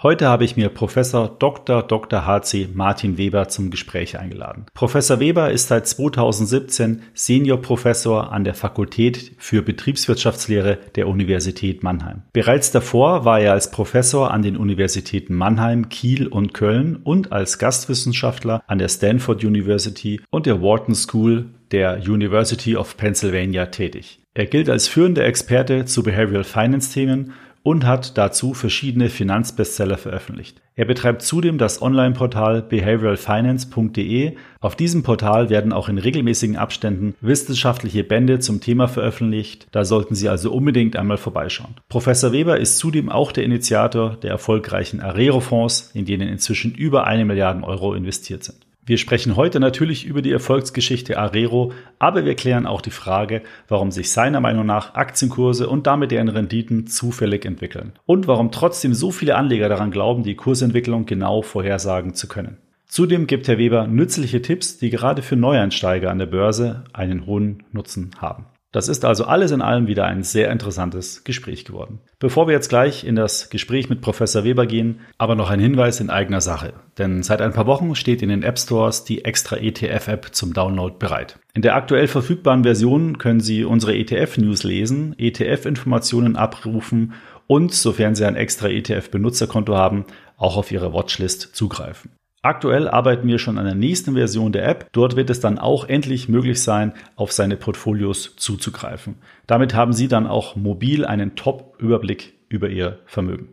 Heute habe ich mir Professor Dr. Dr. HC Martin Weber zum Gespräch eingeladen. Professor Weber ist seit 2017 Seniorprofessor an der Fakultät für Betriebswirtschaftslehre der Universität Mannheim. Bereits davor war er als Professor an den Universitäten Mannheim, Kiel und Köln und als Gastwissenschaftler an der Stanford University und der Wharton School der University of Pennsylvania tätig. Er gilt als führender Experte zu Behavioral Finance Themen und hat dazu verschiedene Finanzbestseller veröffentlicht. Er betreibt zudem das Online-Portal behavioralfinance.de. Auf diesem Portal werden auch in regelmäßigen Abständen wissenschaftliche Bände zum Thema veröffentlicht. Da sollten Sie also unbedingt einmal vorbeischauen. Professor Weber ist zudem auch der Initiator der erfolgreichen Arero-Fonds, in denen inzwischen über eine Milliarde Euro investiert sind. Wir sprechen heute natürlich über die Erfolgsgeschichte Arero, aber wir klären auch die Frage, warum sich seiner Meinung nach Aktienkurse und damit deren Renditen zufällig entwickeln und warum trotzdem so viele Anleger daran glauben, die Kursentwicklung genau vorhersagen zu können. Zudem gibt Herr Weber nützliche Tipps, die gerade für Neueinsteiger an der Börse einen hohen Nutzen haben. Das ist also alles in allem wieder ein sehr interessantes Gespräch geworden. Bevor wir jetzt gleich in das Gespräch mit Professor Weber gehen, aber noch ein Hinweis in eigener Sache. Denn seit ein paar Wochen steht in den App Stores die extra ETF-App zum Download bereit. In der aktuell verfügbaren Version können Sie unsere ETF-News lesen, ETF-Informationen abrufen und, sofern Sie ein extra ETF-Benutzerkonto haben, auch auf Ihre Watchlist zugreifen. Aktuell arbeiten wir schon an der nächsten Version der App. Dort wird es dann auch endlich möglich sein, auf seine Portfolios zuzugreifen. Damit haben Sie dann auch mobil einen Top-Überblick über Ihr Vermögen.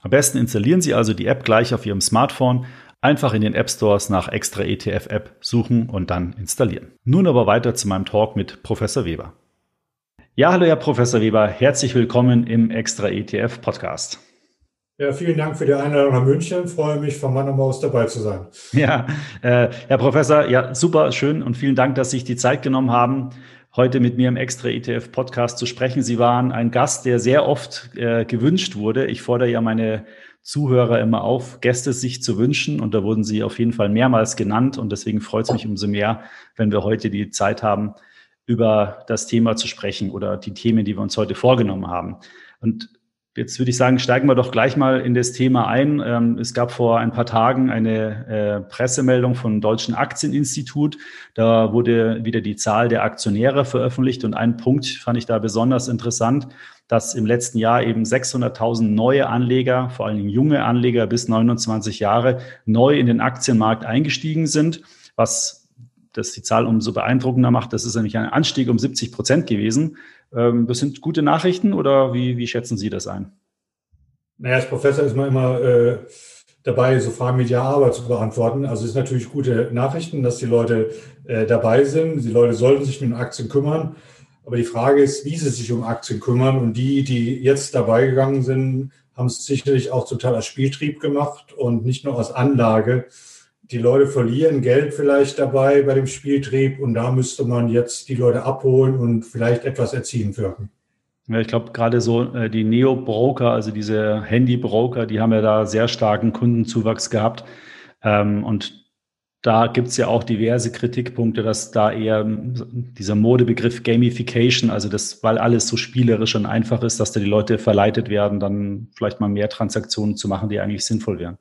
Am besten installieren Sie also die App gleich auf Ihrem Smartphone, einfach in den App Stores nach Extra ETF App suchen und dann installieren. Nun aber weiter zu meinem Talk mit Professor Weber. Ja, hallo Herr Professor Weber, herzlich willkommen im Extra ETF Podcast. Ja, vielen Dank für die Einladung nach München. Freue mich, von Mann aus dabei zu sein. Ja, äh, Herr Professor, ja, super schön und vielen Dank, dass Sie sich die Zeit genommen haben, heute mit mir im Extra ETF Podcast zu sprechen. Sie waren ein Gast, der sehr oft äh, gewünscht wurde. Ich fordere ja meine Zuhörer immer auf, Gäste sich zu wünschen und da wurden Sie auf jeden Fall mehrmals genannt und deswegen freut es mich umso mehr, wenn wir heute die Zeit haben, über das Thema zu sprechen oder die Themen, die wir uns heute vorgenommen haben. Und Jetzt würde ich sagen, steigen wir doch gleich mal in das Thema ein. Ähm, es gab vor ein paar Tagen eine äh, Pressemeldung vom Deutschen Aktieninstitut. Da wurde wieder die Zahl der Aktionäre veröffentlicht und ein Punkt fand ich da besonders interessant, dass im letzten Jahr eben 600.000 neue Anleger, vor allen Dingen junge Anleger bis 29 Jahre, neu in den Aktienmarkt eingestiegen sind, was das die Zahl umso beeindruckender macht. Das ist nämlich ein Anstieg um 70 Prozent gewesen. Ähm, das sind gute Nachrichten oder wie, wie schätzen Sie das ein? Naja, als Professor ist man immer äh, dabei, so Fragen mit Ja, aber zu beantworten. Also es ist natürlich gute Nachrichten, dass die Leute äh, dabei sind. Die Leute sollten sich um Aktien kümmern. Aber die Frage ist, wie sie sich um Aktien kümmern. Und die, die jetzt dabei gegangen sind, haben es sicherlich auch zum Teil als Spieltrieb gemacht und nicht nur als Anlage die Leute verlieren Geld vielleicht dabei bei dem Spieltrieb und da müsste man jetzt die Leute abholen und vielleicht etwas erziehen wirken. Ja, ich glaube, gerade so äh, die Neo-Broker, also diese Handy-Broker, die haben ja da sehr starken Kundenzuwachs gehabt. Ähm, und da gibt es ja auch diverse Kritikpunkte, dass da eher dieser Modebegriff Gamification, also das, weil alles so spielerisch und einfach ist, dass da die Leute verleitet werden, dann vielleicht mal mehr Transaktionen zu machen, die eigentlich sinnvoll wären.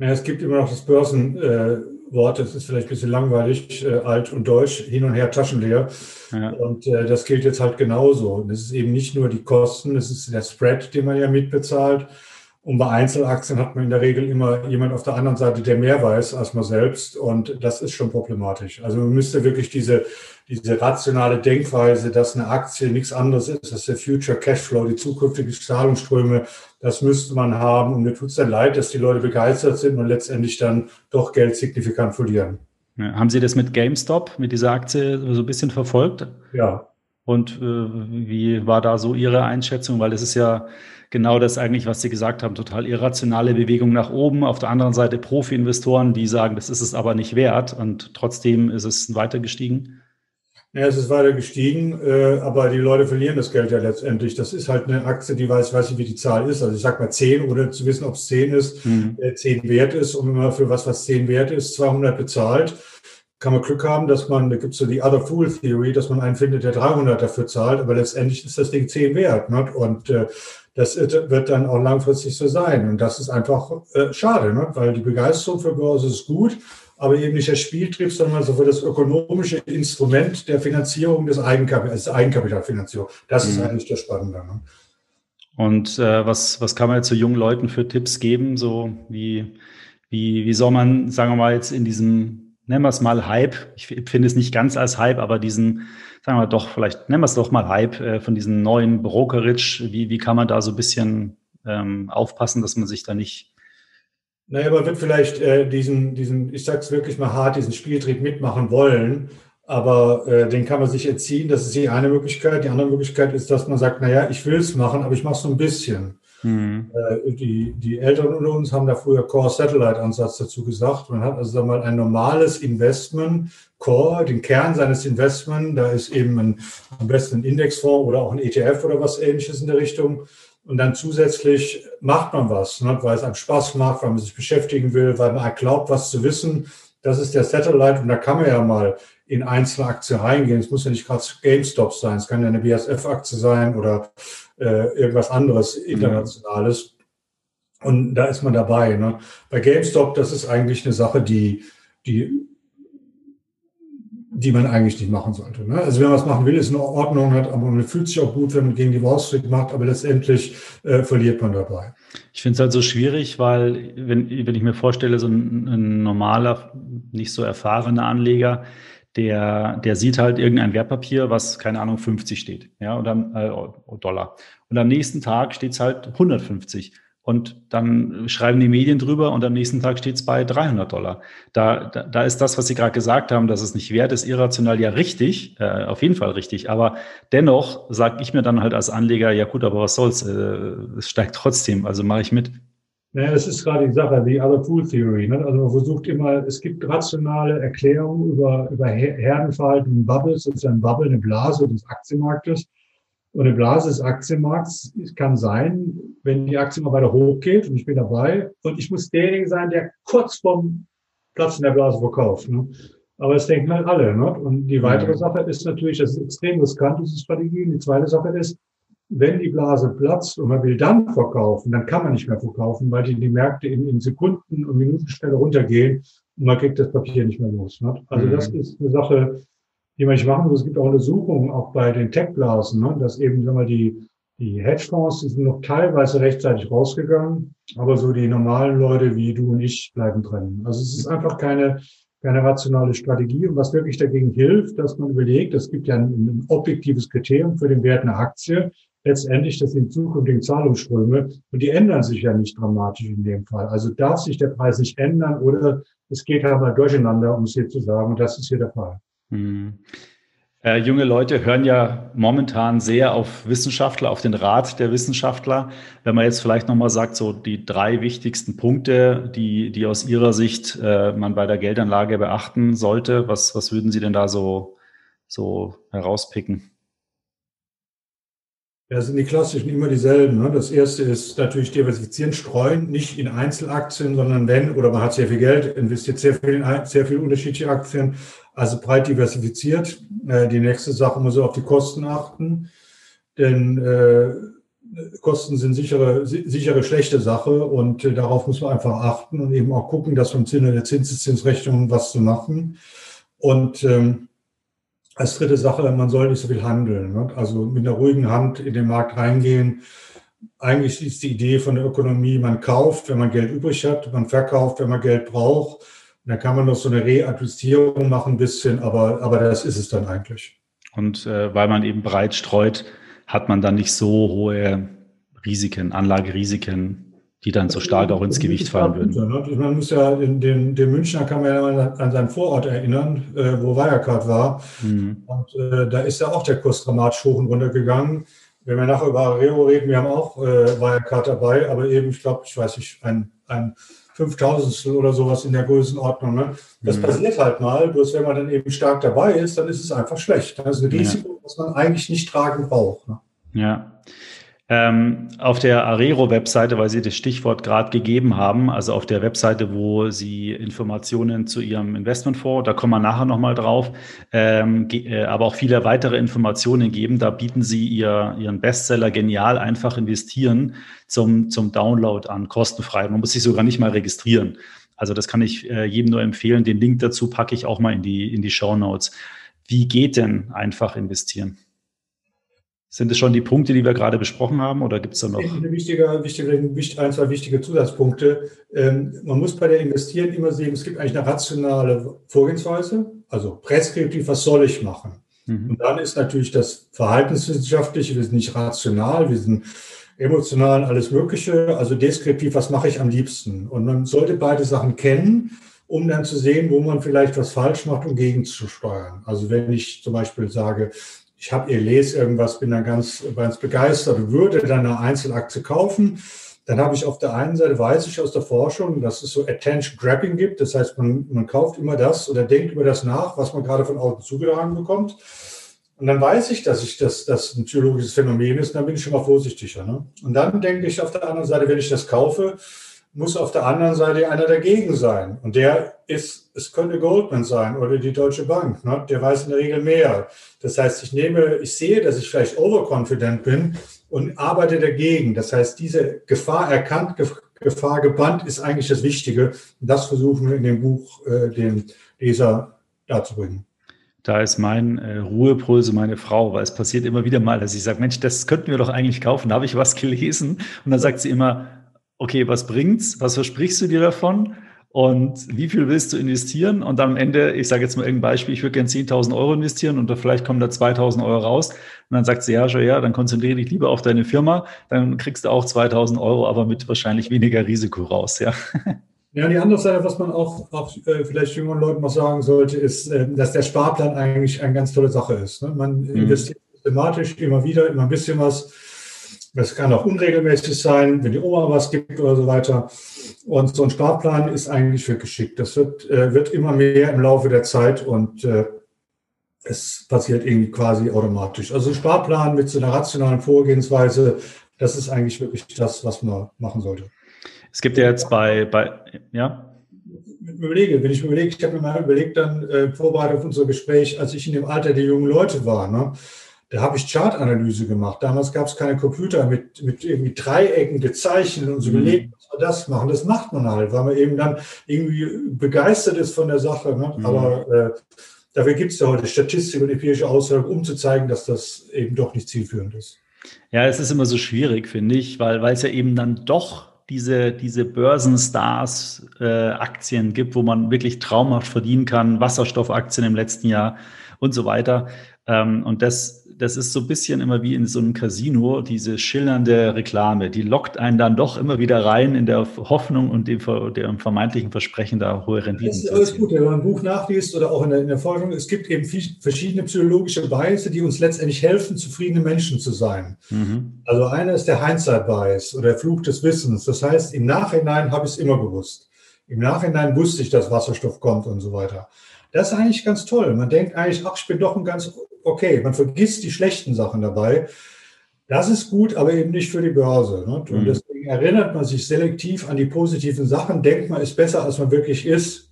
Ja, es gibt immer noch das Börsenwort, äh, das ist vielleicht ein bisschen langweilig, äh, alt und deutsch, hin und her taschenleer. Ja. Und äh, das gilt jetzt halt genauso. Und es ist eben nicht nur die Kosten, es ist der Spread, den man ja mitbezahlt. Und bei Einzelaktien hat man in der Regel immer jemand auf der anderen Seite, der mehr weiß als man selbst. Und das ist schon problematisch. Also man müsste wirklich diese, diese rationale Denkweise, dass eine Aktie nichts anderes ist als der Future Cashflow, die zukünftigen Zahlungsströme, das müsste man haben. Und mir tut es dann leid, dass die Leute begeistert sind und letztendlich dann doch Geld signifikant verlieren. Ja, haben Sie das mit GameStop, mit dieser Aktie so ein bisschen verfolgt? Ja. Und äh, wie war da so Ihre Einschätzung? Weil es ist ja genau das eigentlich, was Sie gesagt haben, total irrationale Bewegung nach oben. Auf der anderen Seite Profi-Investoren, die sagen, das ist es aber nicht wert und trotzdem ist es weiter gestiegen. Ja, es ist weiter gestiegen, äh, aber die Leute verlieren das Geld ja letztendlich. Das ist halt eine Aktie, die weiß, weiß nicht, wie die Zahl ist. Also ich sag mal 10, ohne zu wissen, ob es 10 ist, mhm. äh, 10 wert ist. Und wenn man für was, was 10 wert ist, 200 bezahlt, kann man Glück haben, dass man, da gibt es so die Other Fool Theory, dass man einen findet, der 300 dafür zahlt, aber letztendlich ist das Ding 10 wert. Ne? Und äh, das wird dann auch langfristig so sein. Und das ist einfach äh, schade, ne? weil die Begeisterung für Börse ist gut aber eben nicht der Spieltrieb, sondern also für das ökonomische Instrument der Finanzierung des Eigenkapitals, der Eigenkapitalfinanzierung. Das mhm. ist eigentlich das Spannende. Ne? Und äh, was, was kann man jetzt so jungen Leuten für Tipps geben? So wie, wie, wie soll man, sagen wir mal, jetzt in diesem, nennen wir es mal Hype, ich finde es nicht ganz als Hype, aber diesen, sagen wir doch, vielleicht nennen wir es doch mal Hype äh, von diesen neuen Brokerage, wie, wie kann man da so ein bisschen ähm, aufpassen, dass man sich da nicht naja, man wird vielleicht äh, diesen, diesen, ich sag's wirklich mal hart, diesen Spieltrieb mitmachen wollen, aber äh, den kann man sich erziehen. Das ist die eine Möglichkeit. Die andere Möglichkeit ist, dass man sagt, naja, ich will es machen, aber ich mache so ein bisschen. Mhm. Äh, die, die Älteren unter uns haben da früher Core-Satellite-Ansatz dazu gesagt. Man hat also mal ein normales Investment, Core, den Kern seines Investments, da ist eben ein, am besten ein Indexfonds oder auch ein ETF oder was ähnliches in der Richtung. Und dann zusätzlich macht man was, ne, weil es einem Spaß macht, weil man sich beschäftigen will, weil man glaubt, was zu wissen. Das ist der Satellite und da kann man ja mal in einzelne Aktien reingehen. Es muss ja nicht gerade GameStop sein, es kann ja eine BSF-Aktie sein oder äh, irgendwas anderes Internationales. Und da ist man dabei. Ne? Bei GameStop, das ist eigentlich eine Sache, die, die die man eigentlich nicht machen sollte. Ne? Also wenn man es machen will, ist in Ordnung, hat, aber man fühlt sich auch gut, wenn man gegen die Wall Street macht, aber letztendlich äh, verliert man dabei. Ich finde es halt so schwierig, weil wenn, wenn ich mir vorstelle, so ein, ein normaler, nicht so erfahrener Anleger, der, der sieht halt irgendein Wertpapier, was, keine Ahnung, 50 steht, ja, und dann, äh, Dollar. Und am nächsten Tag steht es halt 150. Und dann schreiben die Medien drüber und am nächsten Tag steht es bei 300 Dollar. Da, da, da ist das, was Sie gerade gesagt haben, dass es nicht wert ist, irrational ja richtig, äh, auf jeden Fall richtig. Aber dennoch sage ich mir dann halt als Anleger, ja gut, aber was soll's, äh, es steigt trotzdem, also mache ich mit. Naja, das ist gerade die Sache, die Other Fool Theory. Ne? Also man versucht immer, es gibt rationale Erklärungen über, über Herdenverhalten und Bubbles. Das ist ein Bubble, eine Blase des Aktienmarktes. Und eine Blase des Aktienmarkts kann sein, wenn die Aktie mal weiter hochgeht und ich bin dabei und ich muss derjenige sein, der kurz vorm Platz in der Blase verkauft. Ne? Aber das denken halt alle. Ne? Und die weitere mhm. Sache ist natürlich, das ist extrem riskant, diese Strategie. Und die zweite Sache ist, wenn die Blase platzt und man will dann verkaufen, dann kann man nicht mehr verkaufen, weil die, die Märkte in, in Sekunden und Minutenstelle runtergehen und man kriegt das Papier nicht mehr los. Ne? Also mhm. das ist eine Sache, die man nicht machen muss. Es gibt auch Untersuchungen, auch bei den Tech-Blasen, ne, dass eben sagen wir, die, die Hedgefonds die sind noch teilweise rechtzeitig rausgegangen, aber so die normalen Leute wie du und ich bleiben drin. Also es ist einfach keine, keine rationale Strategie. Und was wirklich dagegen hilft, dass man überlegt, es gibt ja ein, ein objektives Kriterium für den Wert einer Aktie. Letztendlich, das sind zukünftige Zahlungsströme und die ändern sich ja nicht dramatisch in dem Fall. Also darf sich der Preis nicht ändern oder es geht halt mal durcheinander, um es hier zu sagen. Und das ist hier der Fall. Hm. Äh, junge Leute hören ja momentan sehr auf Wissenschaftler, auf den Rat der Wissenschaftler. Wenn man jetzt vielleicht nochmal sagt, so die drei wichtigsten Punkte, die, die aus Ihrer Sicht äh, man bei der Geldanlage beachten sollte, was, was würden Sie denn da so, so herauspicken? Ja, sind die klassischen immer dieselben. Ne? Das erste ist natürlich diversifizieren, streuen, nicht in Einzelaktien, sondern wenn, oder man hat sehr viel Geld, investiert sehr viel in sehr viele unterschiedliche Aktien, also breit diversifiziert. Äh, die nächste Sache muss auf die Kosten achten, denn äh, Kosten sind sichere, sichere schlechte Sache und äh, darauf muss man einfach achten und eben auch gucken, dass vom Sinne der Zinseszinsrechnung was zu machen. Und ähm, als dritte Sache, man soll nicht so viel handeln. Ne? Also mit einer ruhigen Hand in den Markt reingehen. Eigentlich ist die Idee von der Ökonomie, man kauft, wenn man Geld übrig hat, man verkauft, wenn man Geld braucht. Und dann kann man noch so eine Readjustierung machen, ein bisschen, aber, aber das ist es dann eigentlich. Und äh, weil man eben breit streut, hat man dann nicht so hohe Risiken, Anlagerisiken, die dann so stark auch ins Gewicht fallen würden. Ne? Man muss ja, den, den, den Münchner kann man ja an seinen Vorort erinnern, äh, wo Wirecard war. Mhm. Und äh, da ist ja auch der Kurs dramatisch hoch und runter gegangen. Wenn wir nachher über Areo reden, wir haben auch äh, Wirecard dabei, aber eben, ich glaube, ich weiß nicht, ein, ein 5000 oder sowas in der Größenordnung. Ne? Das mhm. passiert halt mal, bloß wenn man dann eben stark dabei ist, dann ist es einfach schlecht. Das ist ein Risiko, ja. was man eigentlich nicht tragen braucht. Ne? Ja. Ähm, auf der Arero-Webseite, weil Sie das Stichwort gerade gegeben haben, also auf der Webseite, wo Sie Informationen zu Ihrem Investmentfonds, da kommen wir nachher nochmal drauf, ähm, äh, aber auch viele weitere Informationen geben. Da bieten Sie ihr, Ihren Bestseller Genial einfach investieren zum, zum Download an, kostenfrei. Man muss sich sogar nicht mal registrieren. Also das kann ich äh, jedem nur empfehlen. Den Link dazu packe ich auch mal in die, in die Show Notes. Wie geht denn einfach investieren? Sind es schon die Punkte, die wir gerade besprochen haben, oder gibt es da noch? Eine wichtige, wichtige, ein, zwei wichtige Zusatzpunkte. Ähm, man muss bei der Investieren immer sehen, es gibt eigentlich eine rationale Vorgehensweise, also präskriptiv, was soll ich machen? Mhm. Und dann ist natürlich das Verhaltenswissenschaftliche, wir sind nicht rational, wir sind emotional, alles Mögliche, also deskriptiv, was mache ich am liebsten? Und man sollte beide Sachen kennen, um dann zu sehen, wo man vielleicht was falsch macht, um gegenzusteuern. Also wenn ich zum Beispiel sage, ich habe ihr lese irgendwas, bin dann ganz, ganz begeistert, würde dann eine Einzelaktie kaufen. Dann habe ich auf der einen Seite, weiß ich aus der Forschung, dass es so Attention Grabbing gibt. Das heißt, man, man kauft immer das oder denkt über das nach, was man gerade von außen zugetragen bekommt. Und dann weiß ich, dass ich das, das ein psychologisches Phänomen ist, dann bin ich schon mal vorsichtiger. Ne? Und dann denke ich auf der anderen Seite, wenn ich das kaufe, muss auf der anderen Seite einer dagegen sein. Und der ist, es könnte Goldman sein oder die Deutsche Bank. Ne? Der weiß in der Regel mehr. Das heißt, ich nehme, ich sehe, dass ich vielleicht overconfident bin und arbeite dagegen. Das heißt, diese Gefahr erkannt, Gefahr gebannt ist eigentlich das Wichtige. Und das versuchen wir in dem Buch äh, dem Leser darzubringen. Da ist mein äh, Ruhepol meine Frau, weil es passiert immer wieder mal, dass ich sage, Mensch, das könnten wir doch eigentlich kaufen. Da habe ich was gelesen. Und dann sagt sie immer, okay, was bringt's? Was versprichst du dir davon? Und wie viel willst du investieren? Und dann am Ende, ich sage jetzt mal irgendein Beispiel, ich würde gerne 10.000 Euro investieren und vielleicht kommen da 2.000 Euro raus. Und dann sagt sie, ja, schon, ja, dann konzentriere dich lieber auf deine Firma. Dann kriegst du auch 2.000 Euro, aber mit wahrscheinlich weniger Risiko raus, ja. Ja, die andere Seite, was man auch, auch äh, vielleicht jüngeren Leuten noch sagen sollte, ist, äh, dass der Sparplan eigentlich eine ganz tolle Sache ist. Ne? Man mhm. investiert systematisch immer wieder, immer ein bisschen was das kann auch unregelmäßig sein, wenn die Oma was gibt oder so weiter. Und so ein Sparplan ist eigentlich wirklich schick. Das wird, äh, wird immer mehr im Laufe der Zeit und äh, es passiert irgendwie quasi automatisch. Also Sparplan mit so einer rationalen Vorgehensweise, das ist eigentlich wirklich das, was man machen sollte. Es gibt ja jetzt bei, bei ja. Überlege, wenn ich überlege, ich habe mir mal überlegt, dann äh, Vorbereitung auf unser Gespräch, als ich in dem Alter der jungen Leute war, ne? Da habe ich Chartanalyse gemacht. Damals gab es keine Computer mit, mit irgendwie Dreiecken gezeichnet und so mhm. überlegt, was wir das machen. Das macht man halt, weil man eben dann irgendwie begeistert ist von der Sache. Ne? Mhm. Aber äh, dafür gibt es ja heute Statistik und empirische Aussagen, um zu zeigen, dass das eben doch nicht zielführend ist. Ja, es ist immer so schwierig, finde ich, weil, weil es ja eben dann doch diese, diese Börsenstars äh, Aktien gibt, wo man wirklich traumhaft verdienen kann, Wasserstoffaktien im letzten Jahr und so weiter. Ähm, und das das ist so ein bisschen immer wie in so einem Casino, diese schillernde Reklame, die lockt einen dann doch immer wieder rein in der Hoffnung und dem, dem vermeintlichen Versprechen, da hohe Renditen Das ist alles gut, wenn man ein Buch nachliest oder auch in der, in der Forschung, es gibt eben verschiedene psychologische Biases, die uns letztendlich helfen, zufriedene Menschen zu sein. Mhm. Also einer ist der Hindsight-Bias oder der Fluch des Wissens. Das heißt, im Nachhinein habe ich es immer gewusst. Im Nachhinein wusste ich, dass Wasserstoff kommt und so weiter. Das ist eigentlich ganz toll. Man denkt eigentlich, ach, ich bin doch ein ganz okay. Man vergisst die schlechten Sachen dabei. Das ist gut, aber eben nicht für die Börse. Ne? Und mhm. deswegen erinnert man sich selektiv an die positiven Sachen, denkt man, ist besser, als man wirklich ist.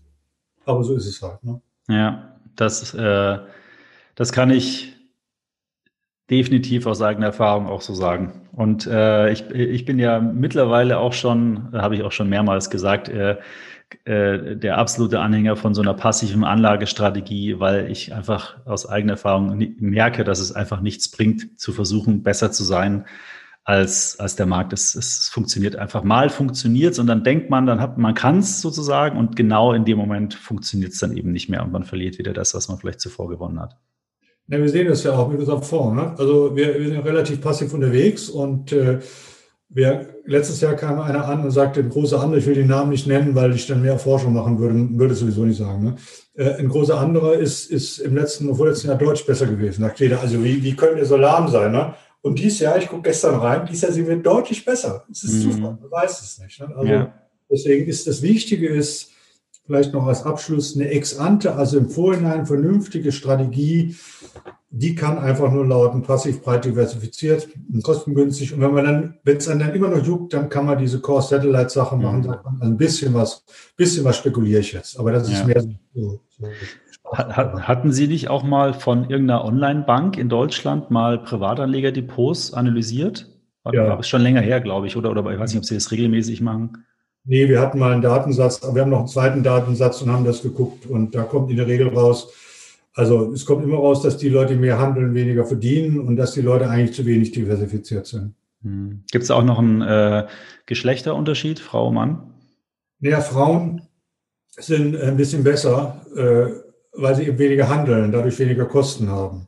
Aber so ist es halt. Ne? Ja, das, äh, das kann ich definitiv aus eigener Erfahrung auch so sagen. Und äh, ich, ich bin ja mittlerweile auch schon, habe ich auch schon mehrmals gesagt, äh, äh, der absolute Anhänger von so einer passiven Anlagestrategie, weil ich einfach aus eigener Erfahrung merke, dass es einfach nichts bringt, zu versuchen, besser zu sein als, als der Markt. Es, es funktioniert einfach. Mal funktioniert und dann denkt man, dann hat man kann es sozusagen und genau in dem Moment funktioniert es dann eben nicht mehr und man verliert wieder das, was man vielleicht zuvor gewonnen hat. Ja, wir sehen das ja auch mit unserem Fonds. Ne? Also wir, wir, sind relativ passiv unterwegs und äh, wir, letztes Jahr kam einer an und sagte, ein großer anderer, ich will den Namen nicht nennen, weil ich dann mehr Forschung machen würde, würde sowieso nicht sagen. Ne? Äh, ein großer anderer ist, ist im letzten, vorletzten Jahr Deutsch besser gewesen. Sagt jeder, also wie, wie könnt ihr so lahm sein? Ne? Und dieses Jahr, ich gucke gestern rein, dieses Jahr sind wir deutlich besser. Es ist mhm. Zufall, man weiß es nicht. Ne? Also ja. Deswegen ist das Wichtige ist, vielleicht noch als Abschluss, eine Ex-ante, also im Vorhinein vernünftige Strategie, die kann einfach nur lauten, passiv breit diversifiziert und kostengünstig. Und wenn man dann, wenn es dann immer noch juckt, dann kann man diese Core-Satellite-Sache machen, mhm. man, ein bisschen was, bisschen was spekuliere ich jetzt. Aber das ist ja. mehr so, so hatten Sie nicht auch mal von irgendeiner Online-Bank in Deutschland mal Privatanlegerdepots analysiert? War, ja. War schon länger her, glaube ich, oder? Oder ich weiß nicht, ob Sie das regelmäßig machen. Nee, wir hatten mal einen Datensatz, aber wir haben noch einen zweiten Datensatz und haben das geguckt. Und da kommt in der Regel raus, also es kommt immer raus, dass die Leute mehr handeln, weniger verdienen und dass die Leute eigentlich zu wenig diversifiziert sind. Hm. Gibt es auch noch einen äh, Geschlechterunterschied, Frau, Mann? Naja, Frauen sind ein bisschen besser. Äh, weil sie eben weniger handeln, dadurch weniger Kosten haben.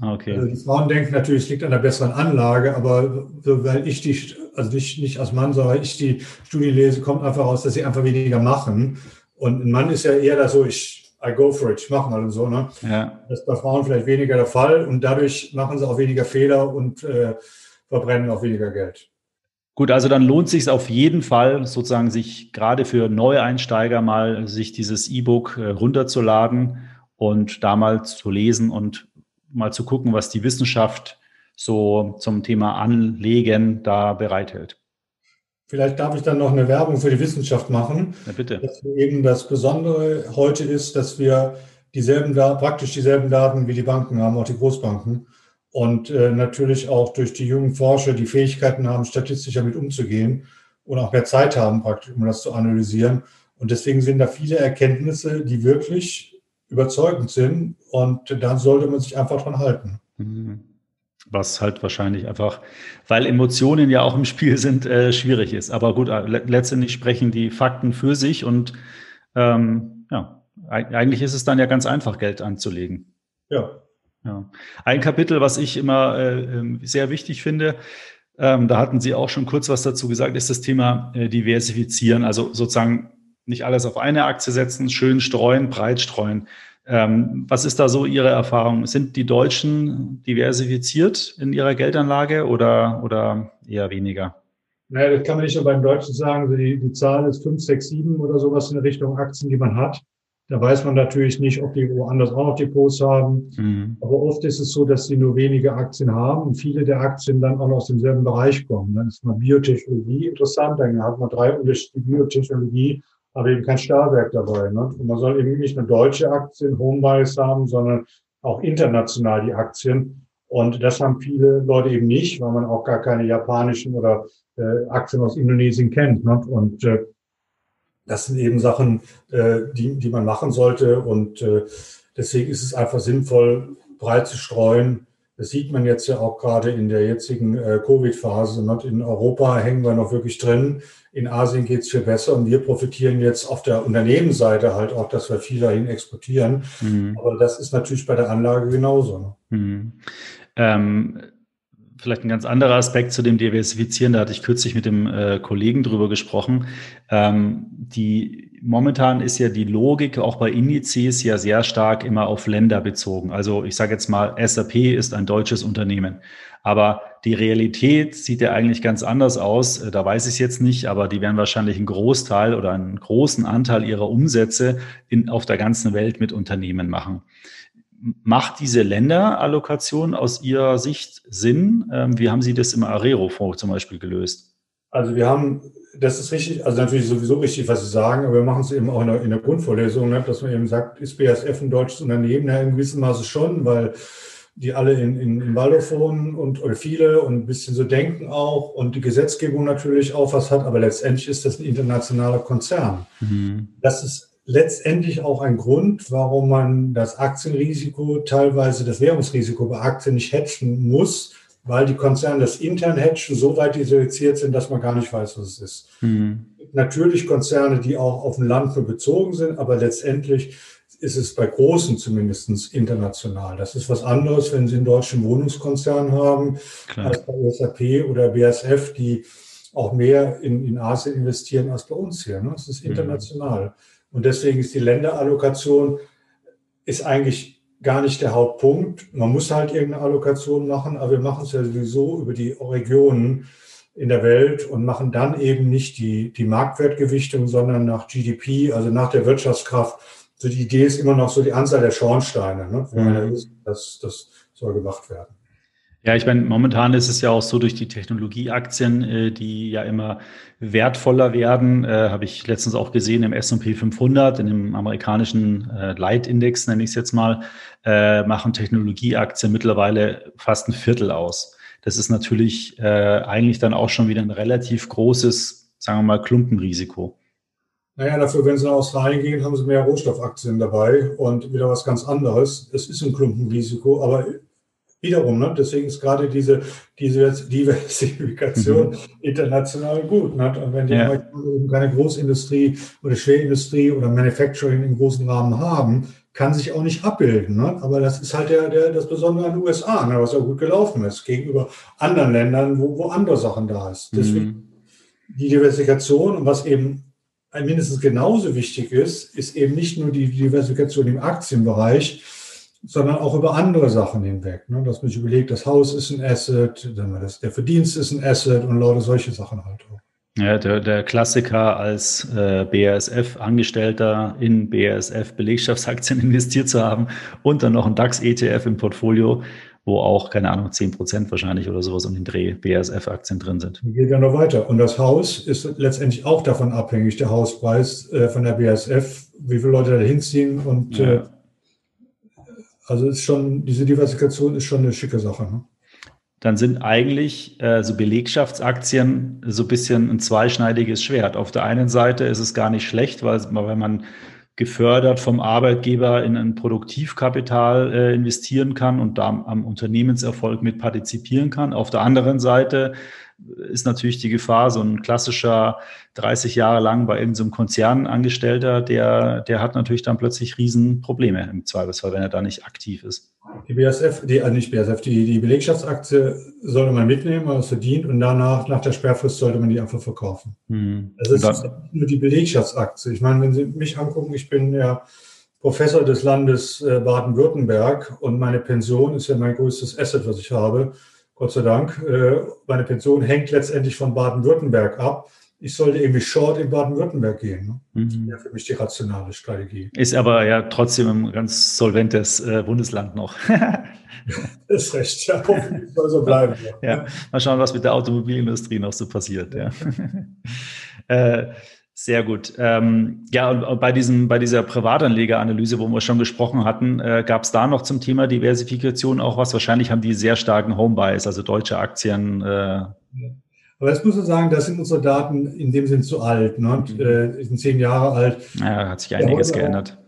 Ah, okay. Also die Frauen denken natürlich, es liegt an der besseren Anlage, aber weil ich die, also nicht, nicht als Mann, sondern ich die Studien lese, kommt einfach raus, dass sie einfach weniger machen. Und ein Mann ist ja eher da so, ich, I go for it, ich mache mal und so. Ne? Ja. Das ist bei Frauen vielleicht weniger der Fall und dadurch machen sie auch weniger Fehler und äh, verbrennen auch weniger Geld. Gut, also dann lohnt sich auf jeden Fall, sozusagen sich gerade für Neueinsteiger mal sich dieses E-Book äh, runterzuladen und da mal zu lesen und mal zu gucken, was die Wissenschaft so zum Thema Anlegen da bereithält. Vielleicht darf ich dann noch eine Werbung für die Wissenschaft machen. Ja, bitte. Dass eben das Besondere heute ist, dass wir dieselben praktisch dieselben Daten wie die Banken haben, auch die Großbanken und äh, natürlich auch durch die jungen Forscher die Fähigkeiten haben, statistisch damit umzugehen und auch mehr Zeit haben, praktisch, um das zu analysieren. Und deswegen sind da viele Erkenntnisse, die wirklich überzeugend sind und dann sollte man sich einfach dran halten. Mhm. Was halt wahrscheinlich einfach, weil Emotionen ja auch im Spiel sind, äh, schwierig ist. Aber gut, äh, letztendlich sprechen die Fakten für sich und ähm, ja, eigentlich ist es dann ja ganz einfach, Geld anzulegen. Ja, ja. Ein Kapitel, was ich immer äh, ähm, sehr wichtig finde, ähm, da hatten Sie auch schon kurz was dazu gesagt, ist das Thema äh, Diversifizieren. Also sozusagen nicht alles auf eine Aktie setzen, schön streuen, breit streuen. Ähm, was ist da so Ihre Erfahrung? Sind die Deutschen diversifiziert in ihrer Geldanlage oder, oder eher weniger? Naja, das kann man nicht nur beim Deutschen sagen. Die, die Zahl ist 5, 6, 7 oder sowas in Richtung Aktien, die man hat. Da weiß man natürlich nicht, ob die woanders auch noch Depots haben. Mhm. Aber oft ist es so, dass sie nur wenige Aktien haben und viele der Aktien dann auch noch aus demselben Bereich kommen. Dann ist mal Biotechnologie interessant, dann hat man drei unterschiedliche Biotechnologie, aber eben kein Stahlwerk dabei. Ne? Und man soll eben nicht nur deutsche Aktien, Homebuys haben, sondern auch international die Aktien. Und das haben viele Leute eben nicht, weil man auch gar keine japanischen oder äh, Aktien aus Indonesien kennt. Ne? Und äh, das sind eben Sachen, äh, die, die man machen sollte. Und äh, deswegen ist es einfach sinnvoll, breit zu streuen. Das sieht man jetzt ja auch gerade in der jetzigen äh, Covid-Phase. In Europa hängen wir noch wirklich drin. In Asien geht es viel besser und wir profitieren jetzt auf der Unternehmensseite halt auch, dass wir viel dahin exportieren. Mhm. Aber das ist natürlich bei der Anlage genauso. Ne? Mhm. Ähm vielleicht ein ganz anderer Aspekt zu dem Diversifizieren. Da hatte ich kürzlich mit dem äh, Kollegen drüber gesprochen. Ähm, die momentan ist ja die Logik auch bei Indizes ja sehr stark immer auf Länder bezogen. Also ich sage jetzt mal, SAP ist ein deutsches Unternehmen. Aber die Realität sieht ja eigentlich ganz anders aus. Äh, da weiß ich es jetzt nicht, aber die werden wahrscheinlich einen Großteil oder einen großen Anteil ihrer Umsätze in, auf der ganzen Welt mit Unternehmen machen macht diese Länderallokation aus Ihrer Sicht Sinn? Ähm, wie haben Sie das im Arero-Fonds zum Beispiel gelöst? Also wir haben, das ist richtig, also natürlich sowieso richtig, was Sie sagen, aber wir machen es eben auch in der, in der Grundvorlesung, ne, dass man eben sagt, ist BASF ein deutsches Unternehmen? Ja, in gewissem Maße schon, weil die alle in, in, in Waldorf wohnen und oder viele und ein bisschen so denken auch und die Gesetzgebung natürlich auch was hat, aber letztendlich ist das ein internationaler Konzern. Mhm. Das ist letztendlich auch ein Grund, warum man das Aktienrisiko, teilweise das Währungsrisiko bei Aktien nicht hatchen muss, weil die Konzerne das intern hatchen so weit isoliert sind, dass man gar nicht weiß, was es ist. Mhm. Natürlich Konzerne, die auch auf ein Land nur bezogen sind, aber letztendlich ist es bei großen zumindest international. Das ist was anderes, wenn Sie einen deutschen Wohnungskonzern haben, Klar. als bei SAP oder BSF, die auch mehr in, in Asien investieren als bei uns hier. Ne? Das ist mhm. international. Mhm. Und deswegen ist die Länderallokation ist eigentlich gar nicht der Hauptpunkt. Man muss halt irgendeine Allokation machen, aber wir machen es ja sowieso über die Regionen. in der Welt und machen dann eben nicht die, die Marktwertgewichtung, sondern nach GDP, also nach der Wirtschaftskraft. So die Idee ist immer noch so die Anzahl der Schornsteine, ne? Mhm. das, das soll gemacht werden. Ja, ich meine, momentan ist es ja auch so durch die Technologieaktien, äh, die ja immer wertvoller werden, äh, habe ich letztens auch gesehen im S&P 500, in dem amerikanischen äh, Leitindex, nenne ich es jetzt mal, äh, machen Technologieaktien mittlerweile fast ein Viertel aus. Das ist natürlich äh, eigentlich dann auch schon wieder ein relativ großes, sagen wir mal, Klumpenrisiko. Naja, dafür, wenn Sie nach Australien gehen, haben Sie mehr Rohstoffaktien dabei und wieder was ganz anderes. Es ist ein Klumpenrisiko, aber wiederum, ne? deswegen ist gerade diese, diese Diversifikation mhm. international gut. Ne? Und wenn die ja. keine Großindustrie oder Schwerindustrie oder Manufacturing im großen Rahmen haben, kann sich auch nicht abbilden. Ne? Aber das ist halt der, der, das Besondere an den USA, ne? was ja gut gelaufen ist, gegenüber anderen Ländern, wo, wo andere Sachen da ist. Deswegen mhm. die Diversifikation und was eben mindestens genauso wichtig ist, ist eben nicht nur die Diversifikation im Aktienbereich, sondern auch über andere Sachen hinweg. Ne? Dass man sich überlegt, das Haus ist ein Asset, der Verdienst ist ein Asset und lauter solche Sachen halt auch. Ja, der, der Klassiker als äh, BASF-Angestellter in BASF-Belegschaftsaktien investiert zu haben und dann noch ein DAX-ETF im Portfolio, wo auch, keine Ahnung, 10 Prozent wahrscheinlich oder sowas um den Dreh BASF-Aktien drin sind. Geht ja noch weiter. Und das Haus ist letztendlich auch davon abhängig, der Hauspreis äh, von der BASF, wie viele Leute da hinziehen und ja. äh, also ist schon, diese Diversifikation ist schon eine schicke Sache. Ne? Dann sind eigentlich äh, so Belegschaftsaktien so ein bisschen ein zweischneidiges Schwert. Auf der einen Seite ist es gar nicht schlecht, weil, weil man gefördert vom Arbeitgeber in ein Produktivkapital äh, investieren kann und da am Unternehmenserfolg mit partizipieren kann. Auf der anderen Seite ist natürlich die Gefahr, so ein klassischer 30 Jahre lang bei irgendeinem Konzern Angestellter, der, der hat natürlich dann plötzlich Riesenprobleme im Zweifelsfall, wenn er da nicht aktiv ist. Die BASF, die, also nicht BASF, die, die Belegschaftsaktie sollte man mitnehmen, was verdient, und danach, nach der Sperrfrist, sollte man die einfach verkaufen. Hm. Das ist dann, nur die Belegschaftsaktie. Ich meine, wenn Sie mich angucken, ich bin ja Professor des Landes äh, Baden-Württemberg und meine Pension ist ja mein größtes Asset, was ich habe. Gott sei Dank. Äh, meine Pension hängt letztendlich von Baden-Württemberg ab. Ich sollte irgendwie short in Baden-Württemberg gehen. Ne? Mhm. Ja, für mich die rationale Strategie. Ist aber ja trotzdem ein ganz solventes äh, Bundesland noch. das ist recht, ja. Hoffentlich soll so bleiben. Ja. ja. Mal schauen, was mit der Automobilindustrie noch so passiert. Ja. äh, sehr gut. Ähm, ja, und bei, diesem, bei dieser Privatanlegeranalyse, wo wir schon gesprochen hatten, äh, gab es da noch zum Thema Diversifikation auch was? Wahrscheinlich haben die sehr starken Homebuys, also deutsche Aktien. Äh. Aber jetzt muss man sagen, das sind unsere Daten in dem Sinn zu alt. Ne? Mhm. Äh, sind zehn Jahre alt. Ja, hat sich einiges geändert.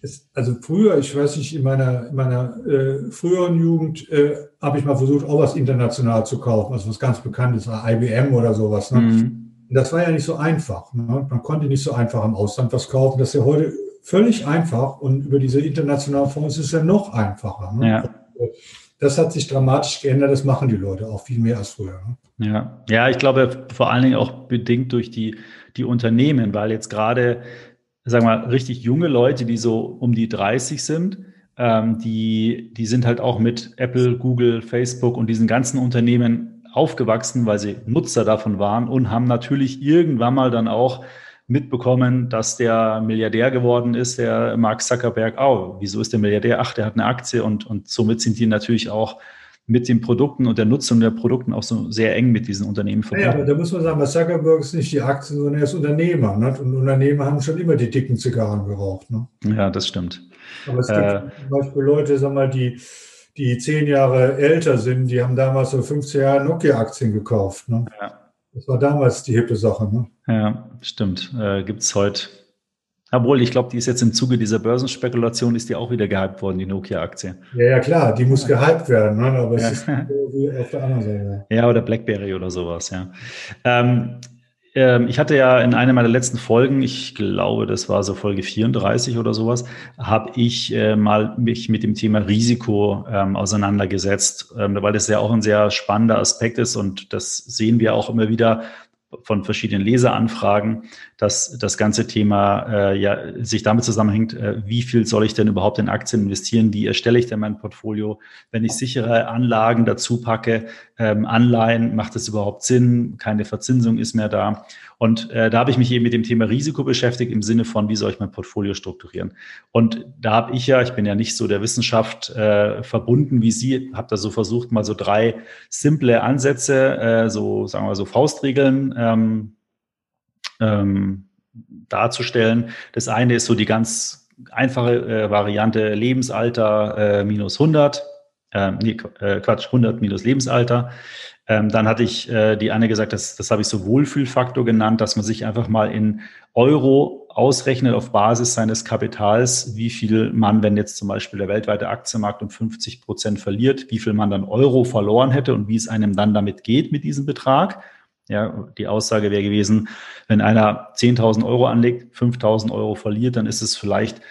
Ist, also früher, ich weiß nicht, in meiner, in meiner äh, früheren Jugend äh, habe ich mal versucht, auch was international zu kaufen, also was ganz Bekanntes, IBM oder sowas. Ne? Mhm das war ja nicht so einfach. Ne? Man konnte nicht so einfach im Ausland was kaufen. Das ist ja heute völlig einfach und über diese internationalen Fonds ist es ja noch einfacher. Ne? Ja. Das hat sich dramatisch geändert. Das machen die Leute auch viel mehr als früher. Ne? Ja. ja, ich glaube vor allen Dingen auch bedingt durch die, die Unternehmen, weil jetzt gerade, sagen wir mal, richtig junge Leute, die so um die 30 sind, ähm, die, die sind halt auch mit Apple, Google, Facebook und diesen ganzen Unternehmen aufgewachsen, weil sie Nutzer davon waren und haben natürlich irgendwann mal dann auch mitbekommen, dass der Milliardär geworden ist, der Mark Zuckerberg. Oh, wieso ist der Milliardär? Ach, der hat eine Aktie und, und somit sind die natürlich auch mit den Produkten und der Nutzung der Produkten auch so sehr eng mit diesen Unternehmen verbunden. Ja, aber da muss man sagen, Zuckerberg ist nicht die Aktie, sondern er ist Unternehmer. Ne? Und Unternehmer haben schon immer die dicken Zigarren geraucht. Ne? Ja, das stimmt. Aber es gibt äh, zum Beispiel Leute, sag mal, die die zehn Jahre älter sind, die haben damals so 15 Jahre Nokia-Aktien gekauft. Ne? Ja. Das war damals die hippe Sache. Ne? Ja, stimmt. Äh, Gibt es heute. Obwohl, ich glaube, die ist jetzt im Zuge dieser Börsenspekulation, ist die auch wieder gehypt worden, die Nokia-Aktie. Ja, ja, klar, die muss gehypt werden, ne? aber es ja. ist auf der anderen Seite. Ja, oder Blackberry oder sowas, ja. Ähm, ähm, ich hatte ja in einer meiner letzten Folgen, ich glaube, das war so Folge 34 oder sowas, habe ich äh, mal mich mit dem Thema Risiko ähm, auseinandergesetzt, ähm, weil das ja auch ein sehr spannender Aspekt ist und das sehen wir auch immer wieder von verschiedenen Leseranfragen, dass das ganze Thema äh, ja sich damit zusammenhängt, äh, wie viel soll ich denn überhaupt in Aktien investieren, wie erstelle ich denn mein Portfolio, wenn ich sichere Anlagen dazu packe, ähm, Anleihen, macht es überhaupt Sinn, keine Verzinsung ist mehr da. Und äh, da habe ich mich eben mit dem Thema Risiko beschäftigt im Sinne von, wie soll ich mein Portfolio strukturieren. Und da habe ich ja, ich bin ja nicht so der Wissenschaft äh, verbunden wie Sie, habe da so versucht, mal so drei simple Ansätze, äh, so sagen wir so Faustregeln ähm, ähm, darzustellen. Das eine ist so die ganz einfache äh, Variante Lebensalter äh, minus 100. Äh, nee, äh, Quatsch, 100 minus Lebensalter. Ähm, dann hatte ich äh, die Anne gesagt, das, das habe ich so Wohlfühlfaktor genannt, dass man sich einfach mal in Euro ausrechnet auf Basis seines Kapitals, wie viel man, wenn jetzt zum Beispiel der weltweite Aktienmarkt um 50 Prozent verliert, wie viel man dann Euro verloren hätte und wie es einem dann damit geht mit diesem Betrag. Ja, die Aussage wäre gewesen, wenn einer 10.000 Euro anlegt, 5.000 Euro verliert, dann ist es vielleicht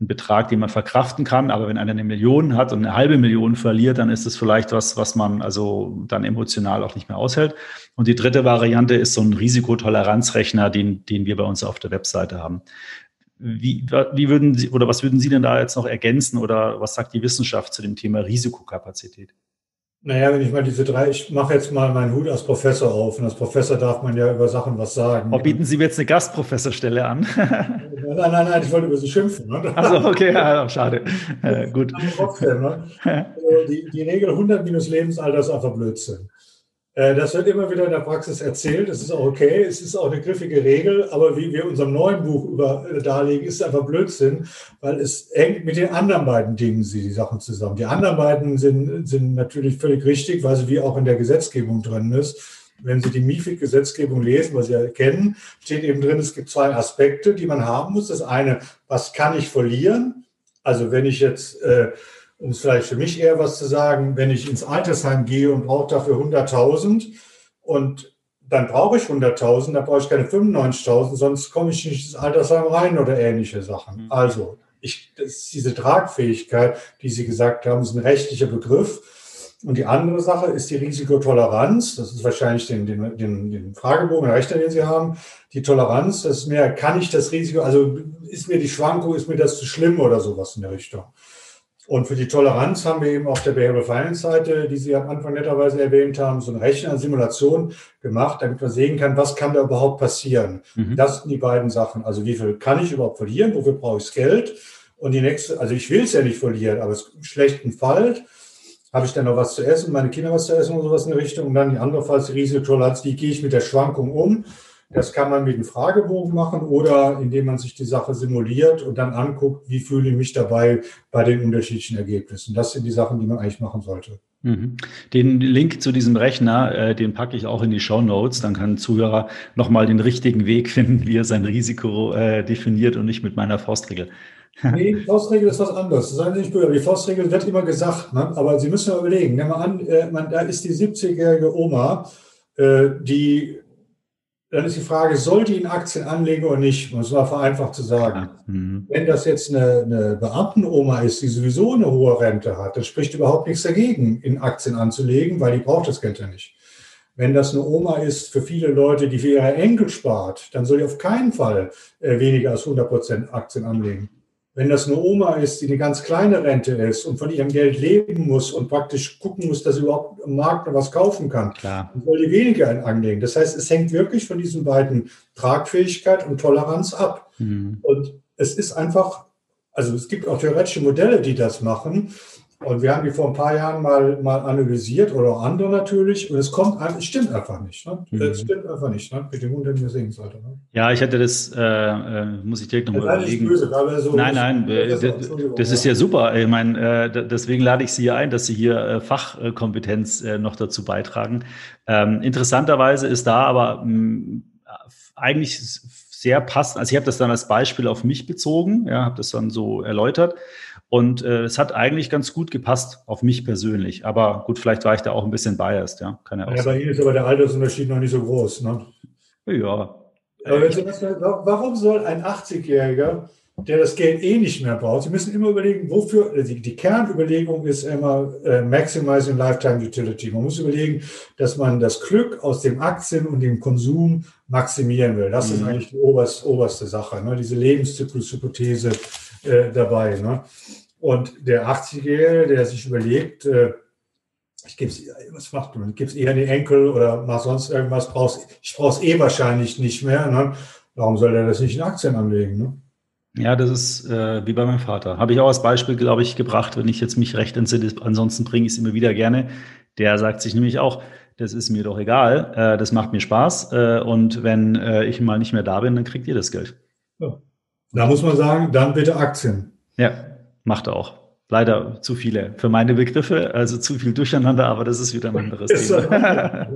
ein Betrag, den man verkraften kann. Aber wenn einer eine Million hat und eine halbe Million verliert, dann ist es vielleicht was, was man also dann emotional auch nicht mehr aushält. Und die dritte Variante ist so ein Risikotoleranzrechner, den, den wir bei uns auf der Webseite haben. Wie, wie würden Sie oder was würden Sie denn da jetzt noch ergänzen oder was sagt die Wissenschaft zu dem Thema Risikokapazität? Naja, wenn ich mal diese drei, ich mache jetzt mal meinen Hut als Professor auf und als Professor darf man ja über Sachen was sagen. Oh, bieten Sie mir jetzt eine Gastprofessorstelle an? nein, nein, nein, ich wollte über Sie schimpfen. Ne? Also okay, ja, schade. Äh, gut. trotzdem, ne? also die, die Regel 100 minus Lebensalter ist einfach Blödsinn. Äh, das wird immer wieder in der Praxis erzählt. Das ist auch okay. Es ist auch eine griffige Regel. Aber wie wir unserem neuen Buch über äh, darlegen, ist einfach Blödsinn, weil es hängt mit den anderen beiden Dingen die Sachen zusammen. Die anderen beiden sind, sind natürlich völlig richtig, weil sie wie auch in der Gesetzgebung drin ist. Wenn Sie die MIFID-Gesetzgebung lesen, was Sie ja kennen, steht eben drin, es gibt zwei Aspekte, die man haben muss. Das eine, was kann ich verlieren? Also wenn ich jetzt äh, um es vielleicht für mich eher was zu sagen, wenn ich ins Altersheim gehe und brauche dafür 100.000 und dann brauche ich 100.000, dann brauche ich keine 95.000, sonst komme ich nicht ins Altersheim rein oder ähnliche Sachen. Mhm. Also, ich, diese Tragfähigkeit, die Sie gesagt haben, ist ein rechtlicher Begriff. Und die andere Sache ist die Risikotoleranz. Das ist wahrscheinlich den, den, den, den Fragebogen, der Rechner, den Sie haben. Die Toleranz, das ist mehr, kann ich das Risiko, also ist mir die Schwankung, ist mir das zu schlimm oder sowas in der Richtung. Und für die Toleranz haben wir eben auf der Behavioral Finance Seite, die Sie am Anfang netterweise erwähnt haben, so eine Rechner-Simulation gemacht, damit man sehen kann, was kann da überhaupt passieren. Mhm. Das sind die beiden Sachen. Also wie viel kann ich überhaupt verlieren? Wofür brauche ich das Geld? Und die nächste, also ich will es ja nicht verlieren, aber im schlechten Fall habe ich dann noch was zu essen, meine Kinder was zu essen oder sowas in der Richtung. Und dann die andere Fall, die Risikotoleranz, wie gehe ich mit der Schwankung um? Das kann man mit einem Fragebogen machen oder indem man sich die Sache simuliert und dann anguckt, wie fühle ich mich dabei bei den unterschiedlichen Ergebnissen. Das sind die Sachen, die man eigentlich machen sollte. Mhm. Den Link zu diesem Rechner, äh, den packe ich auch in die Show Notes. Dann kann ein Zuhörer nochmal den richtigen Weg finden, wie er sein Risiko äh, definiert und nicht mit meiner Faustregel. Nee, die Faustregel ist was anderes. Seien Sie nicht böse, die Faustregel wird immer gesagt, ne? aber Sie müssen mal überlegen. Nehmen wir an, äh, man, da ist die 70-jährige Oma, die dann ist die Frage, soll die in Aktien anlegen oder nicht? Es mal vereinfacht zu sagen. Mhm. Wenn das jetzt eine, eine Beamtenoma ist, die sowieso eine hohe Rente hat, dann spricht überhaupt nichts dagegen, in Aktien anzulegen, weil die braucht das Geld ja nicht. Wenn das eine Oma ist für viele Leute, die für ihre Enkel spart, dann soll die auf keinen Fall äh, weniger als 100 Prozent Aktien anlegen. Wenn das eine Oma ist, die eine ganz kleine Rente ist und von ihrem Geld leben muss und praktisch gucken muss, dass sie überhaupt im Markt noch was kaufen kann, Klar. dann soll die weniger anlegen. Das heißt, es hängt wirklich von diesen beiden Tragfähigkeit und Toleranz ab. Mhm. Und es ist einfach, also es gibt auch theoretische Modelle, die das machen. Und wir haben die vor ein paar Jahren mal, mal analysiert oder auch andere natürlich. Und es kommt, es stimmt einfach nicht. Ne? Mhm. Es stimmt einfach nicht. Ne? Mit dem Hund in der sollte. Ne? Ja, ich hatte das, äh, äh muss ich direkt nochmal überlegen. Böse, so nein, nein, äh, das, das ist ja super. Ich meine, äh, deswegen lade ich Sie hier ein, dass Sie hier äh, Fachkompetenz äh, noch dazu beitragen. Ähm, interessanterweise ist da aber mh, mm, eigentlich sehr passend. Also ich habe das dann als Beispiel auf mich bezogen, ja, habe das dann so erläutert. Und äh, es hat eigentlich ganz gut gepasst auf mich persönlich. Aber gut, vielleicht war ich da auch ein bisschen biased, ja. Kann ja, ja bei Ihnen ist aber der Altersunterschied noch nicht so groß, ne? Ja. Aber warum soll ein 80-Jähriger der das Geld eh nicht mehr braucht. Sie müssen immer überlegen, wofür, also die, die Kernüberlegung ist immer äh, Maximizing Lifetime Utility. Man muss überlegen, dass man das Glück aus dem Aktien und dem Konsum maximieren will. Das mhm. ist eigentlich die oberst, oberste Sache, ne? diese Lebenszyklushypothese äh, dabei. Ne? Und der 80-Jährige, der sich überlegt, äh, ich gebe es, was macht man? Gebe es eher an die Enkel oder mach sonst irgendwas, brauch's, ich brauche es eh wahrscheinlich nicht mehr. Ne? Warum soll er das nicht in Aktien anlegen? Ne? Ja, das ist äh, wie bei meinem Vater. Habe ich auch als Beispiel, glaube ich, gebracht, wenn ich jetzt mich recht entsinne. Ansonsten bringe ich es immer wieder gerne. Der sagt sich nämlich auch, das ist mir doch egal, äh, das macht mir Spaß. Äh, und wenn äh, ich mal nicht mehr da bin, dann kriegt ihr das Geld. Ja. Da muss man sagen, dann bitte Aktien. Ja, macht auch. Leider zu viele für meine Begriffe, also zu viel Durcheinander, aber das ist wieder ein anderes Thema.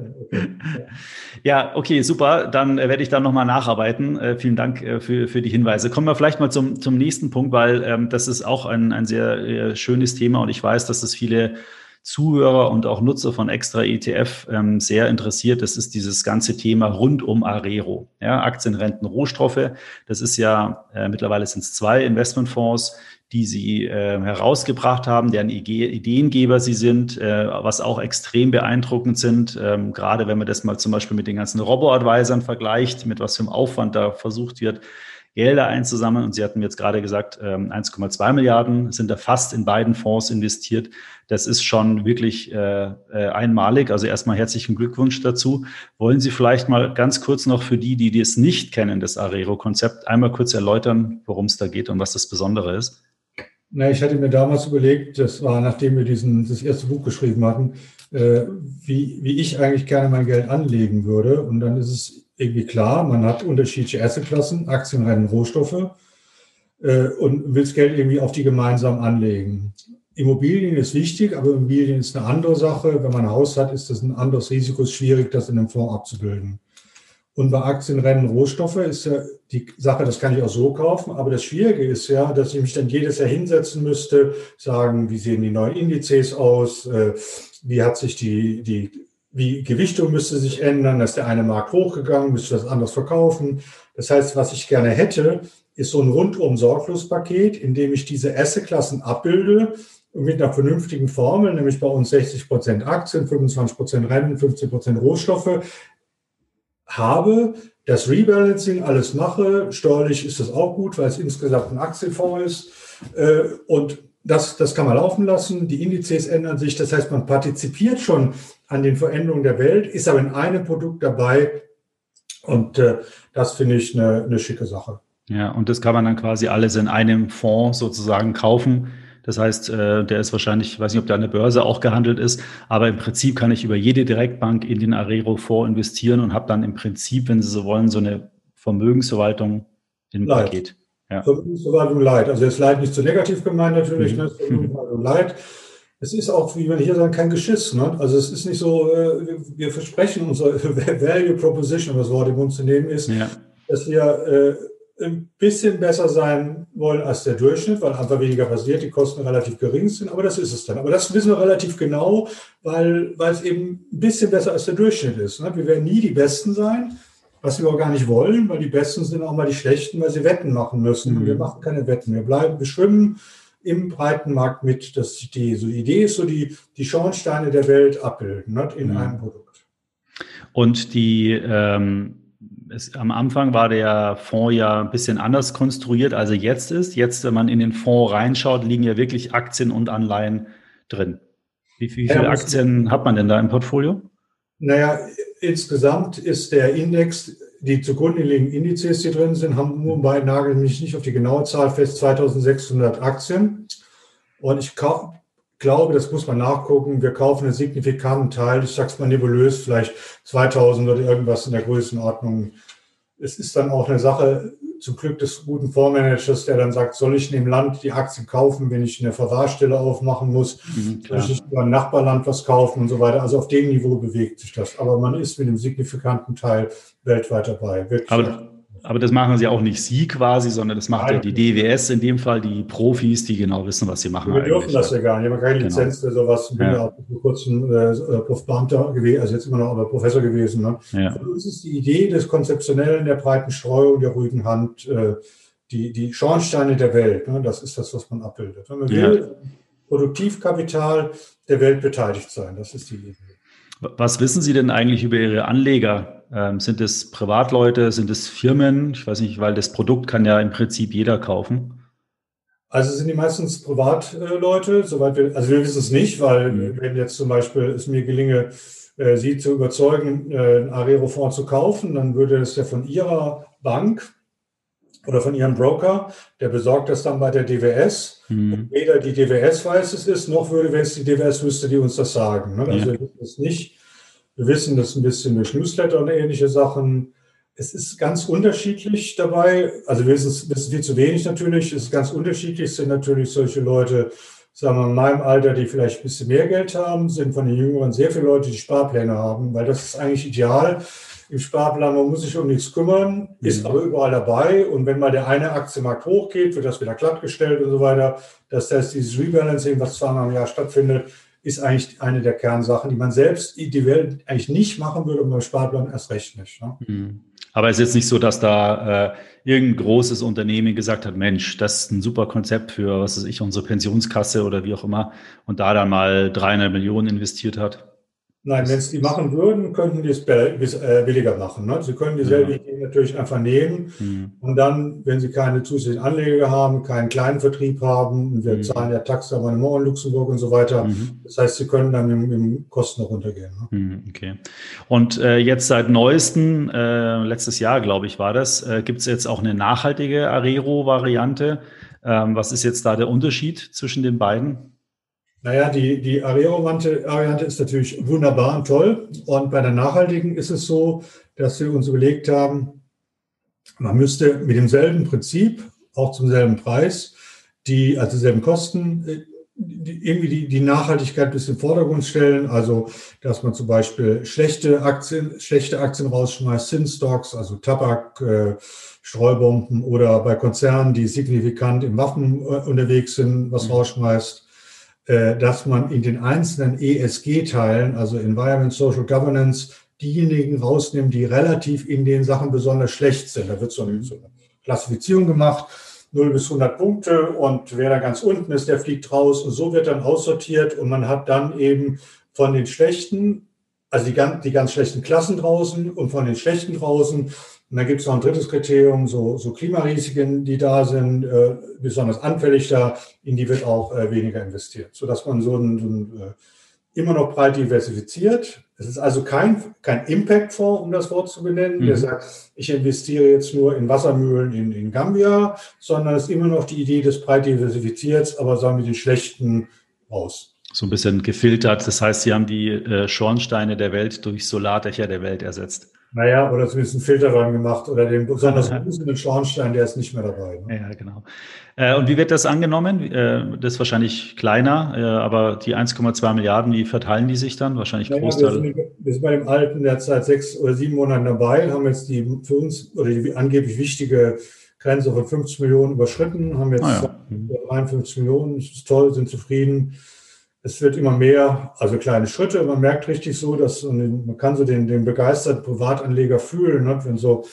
ja, okay, super. Dann äh, werde ich da nochmal nacharbeiten. Äh, vielen Dank äh, für, für die Hinweise. Kommen wir vielleicht mal zum, zum nächsten Punkt, weil ähm, das ist auch ein, ein sehr schönes Thema und ich weiß, dass es viele Zuhörer und auch Nutzer von Extra ETF ähm, sehr interessiert. Das ist dieses ganze Thema rund um Arero. Ja, Aktien, Renten, Rohstoffe. Das ist ja, äh, mittlerweile sind es zwei Investmentfonds, die sie äh, herausgebracht haben, deren Ideengeber sie sind, äh, was auch extrem beeindruckend sind, ähm, gerade wenn man das mal zum Beispiel mit den ganzen Robo-Advisern vergleicht, mit was für einem Aufwand da versucht wird, Gelder einzusammeln. Und Sie hatten jetzt gerade gesagt, ähm, 1,2 Milliarden sind da fast in beiden Fonds investiert. Das ist schon wirklich äh, äh, einmalig. Also erstmal herzlichen Glückwunsch dazu. Wollen Sie vielleicht mal ganz kurz noch für die, die das nicht kennen, das Arero-Konzept, einmal kurz erläutern, worum es da geht und was das Besondere ist? Na, ich hatte mir damals überlegt, das war nachdem wir diesen, das erste Buch geschrieben hatten, äh, wie, wie ich eigentlich gerne mein Geld anlegen würde. Und dann ist es irgendwie klar, man hat unterschiedliche Assetklassen, Aktien, Rennen, Rohstoffe äh, und will das Geld irgendwie auf die gemeinsam anlegen. Immobilien ist wichtig, aber Immobilien ist eine andere Sache. Wenn man ein Haus hat, ist das ein anderes Risiko, ist schwierig, das in einem Fonds abzubilden. Und bei Aktienrennen Rohstoffe ist ja die Sache, das kann ich auch so kaufen. Aber das Schwierige ist ja, dass ich mich dann jedes Jahr hinsetzen müsste, sagen, wie sehen die neuen Indizes aus, äh, wie hat sich die, die wie Gewichtung müsste sich ändern, dass der eine Markt hochgegangen, müsste das anders verkaufen. Das heißt, was ich gerne hätte, ist so ein rundum Sorglos-Paket, in dem ich diese Asset-Klassen abbilde mit einer vernünftigen Formel, nämlich bei uns 60 Prozent Aktien, 25 Prozent Renten, 15 Prozent Rohstoffe, habe, das Rebalancing alles mache. Steuerlich ist das auch gut, weil es insgesamt ein Aktienfonds ist. Äh, und das, das kann man laufen lassen. Die Indizes ändern sich. Das heißt, man partizipiert schon an den Veränderungen der Welt, ist aber in einem Produkt dabei. Und äh, das finde ich eine, eine schicke Sache. Ja, und das kann man dann quasi alles in einem Fonds sozusagen kaufen das heißt, äh, der ist wahrscheinlich, ich weiß nicht, ob der an der Börse auch gehandelt ist, aber im Prinzip kann ich über jede Direktbank in den Arero-Fonds investieren und habe dann im Prinzip, wenn Sie so wollen, so eine Vermögensverwaltung im. Paket. Ja. Vermögensverwaltung Light. Also jetzt Light nicht zu negativ gemeint natürlich, mhm. ne? Vermögensverwaltung Light. Es ist auch, wie man hier sagen, kein Geschiss. Ne? Also es ist nicht so, äh, wir versprechen unsere Value Proposition, um das Wort im Mund zu nehmen, ist, ja. dass wir äh, ein bisschen besser sein wollen als der Durchschnitt, weil einfach weniger passiert, die Kosten relativ gering sind, aber das ist es dann. Aber das wissen wir relativ genau, weil, weil es eben ein bisschen besser als der Durchschnitt ist. Ne? Wir werden nie die Besten sein, was wir auch gar nicht wollen, weil die Besten sind auch mal die Schlechten, weil sie Wetten machen müssen. Mhm. Wir machen keine Wetten, wir bleiben, wir schwimmen im breiten Markt mit. Das die, so die Idee ist so, die, die Schornsteine der Welt abbilden ne? in mhm. einem Produkt. Und die ähm es, am Anfang war der Fonds ja ein bisschen anders konstruiert, als er jetzt ist. Jetzt, wenn man in den Fonds reinschaut, liegen ja wirklich Aktien und Anleihen drin. Wie, wie viele ja, Aktien hat man denn da im Portfolio? Naja, insgesamt ist der Index, die zugrunde liegenden Indizes, die drin sind, haben nur bei Nagel mich nicht auf die genaue Zahl fest, 2600 Aktien. Und ich glaube, das muss man nachgucken. Wir kaufen einen signifikanten Teil, ich sag's mal nebulös, vielleicht 2000 oder irgendwas in der Größenordnung. Es ist dann auch eine Sache zum Glück des guten Fondsmanagers, der dann sagt, soll ich in dem Land die Aktien kaufen, wenn ich eine Verwahrstelle aufmachen muss? Mhm, soll ich über ein Nachbarland was kaufen und so weiter? Also auf dem Niveau bewegt sich das. Aber man ist mit einem signifikanten Teil weltweit dabei. Wirklich. Aber aber das machen sie auch nicht Sie quasi, sondern das macht Nein. ja die DWS in dem Fall, die Profis, die genau wissen, was sie machen. Wir dürfen das ja gar nicht. Wir haben keine genau. Lizenz für sowas. Ich bin ja, auch vor kurzem äh, Prof. Beamter gewesen, also jetzt immer noch aber Professor gewesen. Ne? Ja. Für uns ist die Idee des Konzeptionellen, der breiten Streuung, der ruhigen Hand äh, die, die Schornsteine der Welt. Ne? Das ist das, was man abbildet. Wenn man will, Produktivkapital der Welt beteiligt sein. Das ist die Idee. Was wissen Sie denn eigentlich über Ihre Anleger? Ähm, sind es Privatleute? Sind es Firmen? Ich weiß nicht, weil das Produkt kann ja im Prinzip jeder kaufen. Also sind die meistens Privatleute, soweit wir, also wir wissen es nicht, weil mhm. wenn jetzt zum Beispiel es mir gelinge, äh, Sie zu überzeugen, äh, einen Arero-Fonds zu kaufen, dann würde es ja von Ihrer Bank oder von Ihrem Broker, der besorgt das dann bei der DWS. Mhm. Weder die DWS weiß es ist, noch würde, wenn es die DWS wüsste, die uns das sagen. Ne? Also ja. wir wissen es nicht. Wir wissen das ein bisschen durch Newsletter und ähnliche Sachen. Es ist ganz unterschiedlich dabei. Also wir wissen es wissen viel zu wenig natürlich. Es ist ganz unterschiedlich. Es sind natürlich solche Leute, sagen wir in meinem Alter, die vielleicht ein bisschen mehr Geld haben, sind von den Jüngeren sehr viele Leute, die Sparpläne haben, weil das ist eigentlich ideal im Sparplan, man muss sich um nichts kümmern, ist mhm. aber überall dabei. Und wenn mal der eine Aktienmarkt hochgeht, wird das wieder glattgestellt und so weiter. Das heißt, dieses Rebalancing, was zweimal im Jahr stattfindet, ist eigentlich eine der Kernsachen, die man selbst die Welt eigentlich nicht machen würde und beim Sparplan erst recht nicht. Ne? Mhm. Aber es ist jetzt nicht so, dass da äh, irgendein großes Unternehmen gesagt hat, Mensch, das ist ein super Konzept für, was weiß ich, unsere Pensionskasse oder wie auch immer und da dann mal 300 Millionen investiert hat. Nein, wenn es die machen würden, könnten die es äh, billiger machen. Ne? Sie können dieselbe Idee natürlich einfach nehmen mhm. und dann, wenn sie keine zusätzlichen Anleger haben, keinen kleinen Vertrieb haben, wir mhm. zahlen ja Taxabonnement in Luxemburg und so weiter. Mhm. Das heißt, sie können dann mit, mit Kosten runtergehen. Ne? Mhm, okay. Und äh, jetzt seit neuesten, äh, letztes Jahr, glaube ich, war das, äh, gibt es jetzt auch eine nachhaltige Arero-Variante. Ähm, was ist jetzt da der Unterschied zwischen den beiden? Naja, die, die Areo-Variante ist natürlich wunderbar und toll. Und bei der nachhaltigen ist es so, dass wir uns überlegt haben, man müsste mit demselben Prinzip, auch zum selben Preis, die, also selben Kosten, äh, die, irgendwie die, die Nachhaltigkeit bis in den Vordergrund stellen. Also, dass man zum Beispiel schlechte Aktien, schlechte Aktien rausschmeißt, Zinstocks, also Tabak, äh, Streubomben oder bei Konzernen, die signifikant im Waffen äh, unterwegs sind, was mhm. rausschmeißt dass man in den einzelnen ESG-Teilen, also Environment, Social Governance, diejenigen rausnimmt, die relativ in den Sachen besonders schlecht sind. Da wird so eine, so eine Klassifizierung gemacht, 0 bis 100 Punkte und wer da ganz unten ist, der fliegt raus und so wird dann aussortiert und man hat dann eben von den schlechten, also die ganz, die ganz schlechten Klassen draußen und von den schlechten draußen und dann gibt es noch ein drittes Kriterium, so, so Klimarisiken, die da sind, äh, besonders anfällig da, in die wird auch äh, weniger investiert, sodass man so ein, so ein äh, immer noch breit diversifiziert. Es ist also kein, kein Impact-Fonds, um das Wort zu benennen, mhm. der sagt, ich investiere jetzt nur in Wassermühlen in, in Gambia, sondern es ist immer noch die Idee des breit diversifiziert, aber sagen wir den schlechten aus. So ein bisschen gefiltert. Das heißt, Sie haben die äh, Schornsteine der Welt durch Solardächer der Welt ersetzt. Naja, oder zumindest einen Filter dran gemacht oder den besonders großen Schornstein, der ist nicht mehr dabei. Ne? Ja, genau. Äh, und wie wird das angenommen? Äh, das ist wahrscheinlich kleiner, äh, aber die 1,2 Milliarden, wie verteilen die sich dann? Wahrscheinlich naja, Großteil. Wir sind, wir sind bei dem Alten derzeit sechs oder sieben Monaten dabei, haben jetzt die für uns oder die angeblich wichtige Grenze von 50 Millionen überschritten, haben jetzt ah, ja. 53 Millionen, ist toll, sind zufrieden es wird immer mehr, also kleine Schritte. Man merkt richtig so, dass man kann so den, den begeisterten Privatanleger fühlen, ne? wenn so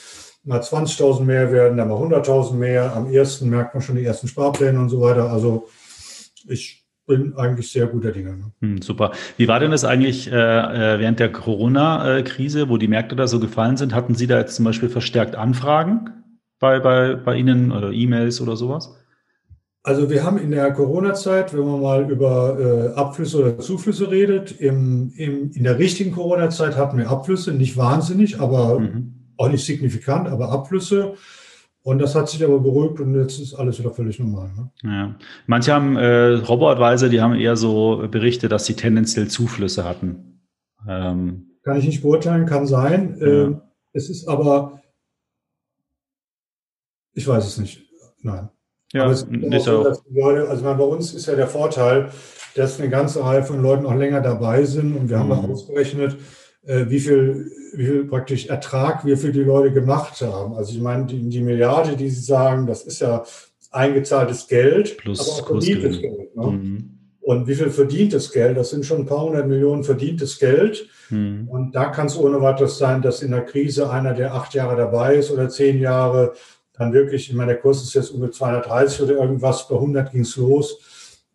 mal 20.000 mehr werden, dann mal 100.000 mehr. Am ersten merkt man schon die ersten Sparpläne und so weiter. Also ich bin eigentlich sehr guter Dinge. Ne? Hm, super. Wie war denn das eigentlich äh, äh, während der Corona-Krise, wo die Märkte da so gefallen sind? Hatten Sie da jetzt zum Beispiel verstärkt Anfragen bei, bei, bei Ihnen oder E-Mails oder sowas? Also wir haben in der Corona-Zeit, wenn man mal über äh, Abflüsse oder Zuflüsse redet, im, im, in der richtigen Corona-Zeit hatten wir Abflüsse, nicht wahnsinnig, aber mhm. auch nicht signifikant, aber Abflüsse. Und das hat sich aber beruhigt und jetzt ist alles wieder völlig normal. Ne? Ja. Manche haben äh, Robo-Advisor, die haben eher so Berichte, dass sie tendenziell Zuflüsse hatten. Ähm. Kann ich nicht beurteilen, kann sein. Ja. Ähm, es ist aber, ich weiß es nicht. Nein. Ja, Aber es ist so, dass die Leute, also bei uns ist ja der Vorteil, dass eine ganze Reihe von Leuten auch länger dabei sind und wir haben mhm. ausgerechnet, äh, wie viel, wie viel praktisch Ertrag wir für die Leute gemacht haben. Also ich meine, die, die Milliarde, die Sie sagen, das ist ja eingezahltes Geld, Plus aber auch verdientes Geld. Ne? Mhm. Und wie viel verdientes Geld? Das sind schon ein paar hundert Millionen verdientes Geld. Mhm. Und da kann es ohne weiteres sein, dass in der Krise einer, der acht Jahre dabei ist oder zehn Jahre, dann wirklich, ich meine, der Kurs ist jetzt ungefähr 230 oder irgendwas, bei 100 ging es los,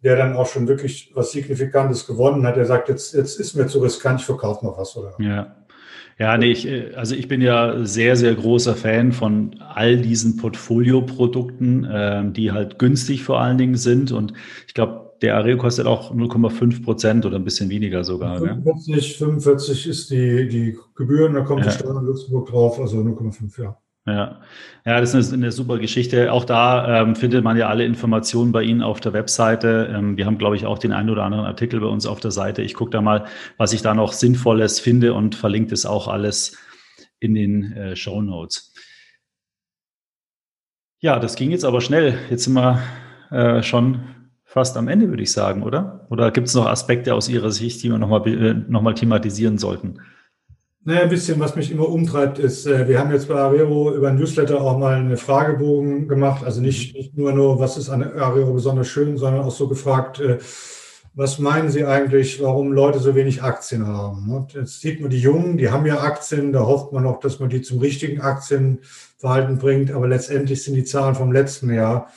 der dann auch schon wirklich was Signifikantes gewonnen hat. Er sagt, jetzt, jetzt ist mir zu riskant, ich verkaufe mal was. Oder? Ja. Ja, nee, ich, also ich bin ja sehr, sehr großer Fan von all diesen Portfolioprodukten, äh, die halt günstig vor allen Dingen sind. Und ich glaube, der Areo kostet auch 0,5 Prozent oder ein bisschen weniger sogar. 45, ne? 45 ist die, die Gebühren, da kommt ja. die Steuer in Luxemburg drauf, also 0,5, ja. Ja, ja, das ist eine, super Geschichte. Auch da ähm, findet man ja alle Informationen bei Ihnen auf der Webseite. Ähm, wir haben, glaube ich, auch den einen oder anderen Artikel bei uns auf der Seite. Ich gucke da mal, was ich da noch Sinnvolles finde und verlinke das auch alles in den äh, Show Notes. Ja, das ging jetzt aber schnell. Jetzt sind wir äh, schon fast am Ende, würde ich sagen, oder? Oder gibt es noch Aspekte aus Ihrer Sicht, die wir nochmal äh, noch mal thematisieren sollten? Naja, ein bisschen, was mich immer umtreibt, ist, äh, wir haben jetzt bei Arero über Newsletter auch mal eine Fragebogen gemacht. Also nicht, mhm. nicht nur, nur, was ist an Arero besonders schön, sondern auch so gefragt, äh, was meinen Sie eigentlich, warum Leute so wenig Aktien haben? Und jetzt sieht man die Jungen, die haben ja Aktien, da hofft man auch, dass man die zum richtigen Aktienverhalten bringt, aber letztendlich sind die Zahlen vom letzten Jahr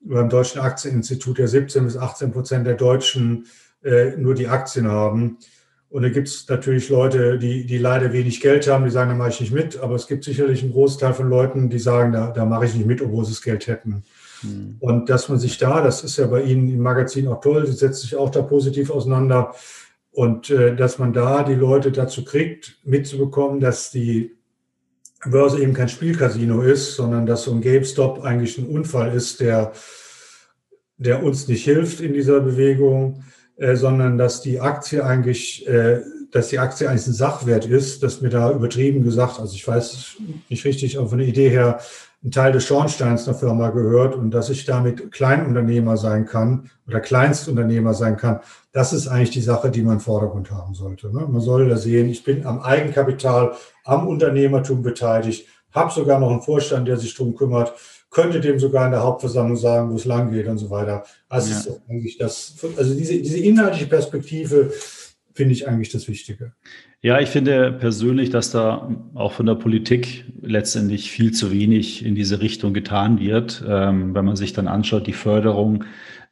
beim Deutschen Aktieninstitut ja 17 bis 18 Prozent der Deutschen äh, nur die Aktien haben. Und da gibt es natürlich Leute, die, die leider wenig Geld haben, die sagen, da mache ich nicht mit. Aber es gibt sicherlich einen Großteil von Leuten, die sagen, da, da mache ich nicht mit, obwohl sie das Geld hätten. Mhm. Und dass man sich da, das ist ja bei Ihnen im Magazin auch toll, Sie setzt sich auch da positiv auseinander. Und äh, dass man da die Leute dazu kriegt, mitzubekommen, dass die Börse eben kein Spielcasino ist, sondern dass so ein GameStop eigentlich ein Unfall ist, der, der uns nicht hilft in dieser Bewegung äh, sondern dass die Aktie eigentlich, äh, dass die Aktie eigentlich ein Sachwert ist, dass mir da übertrieben gesagt, also ich weiß nicht richtig, aber von der Idee her ein Teil des Schornsteins einer Firma gehört und dass ich damit Kleinunternehmer sein kann oder Kleinstunternehmer sein kann, das ist eigentlich die Sache, die man im Vordergrund haben sollte. Ne? Man soll da sehen, ich bin am Eigenkapital, am Unternehmertum beteiligt, habe sogar noch einen Vorstand, der sich darum kümmert, könnte dem sogar in der Hauptversammlung sagen, wo es lang geht und so weiter. Also, ja. ist eigentlich das, also diese, diese inhaltliche Perspektive finde ich eigentlich das Wichtige. Ja, ich finde persönlich, dass da auch von der Politik letztendlich viel zu wenig in diese Richtung getan wird. Ähm, wenn man sich dann anschaut, die Förderung.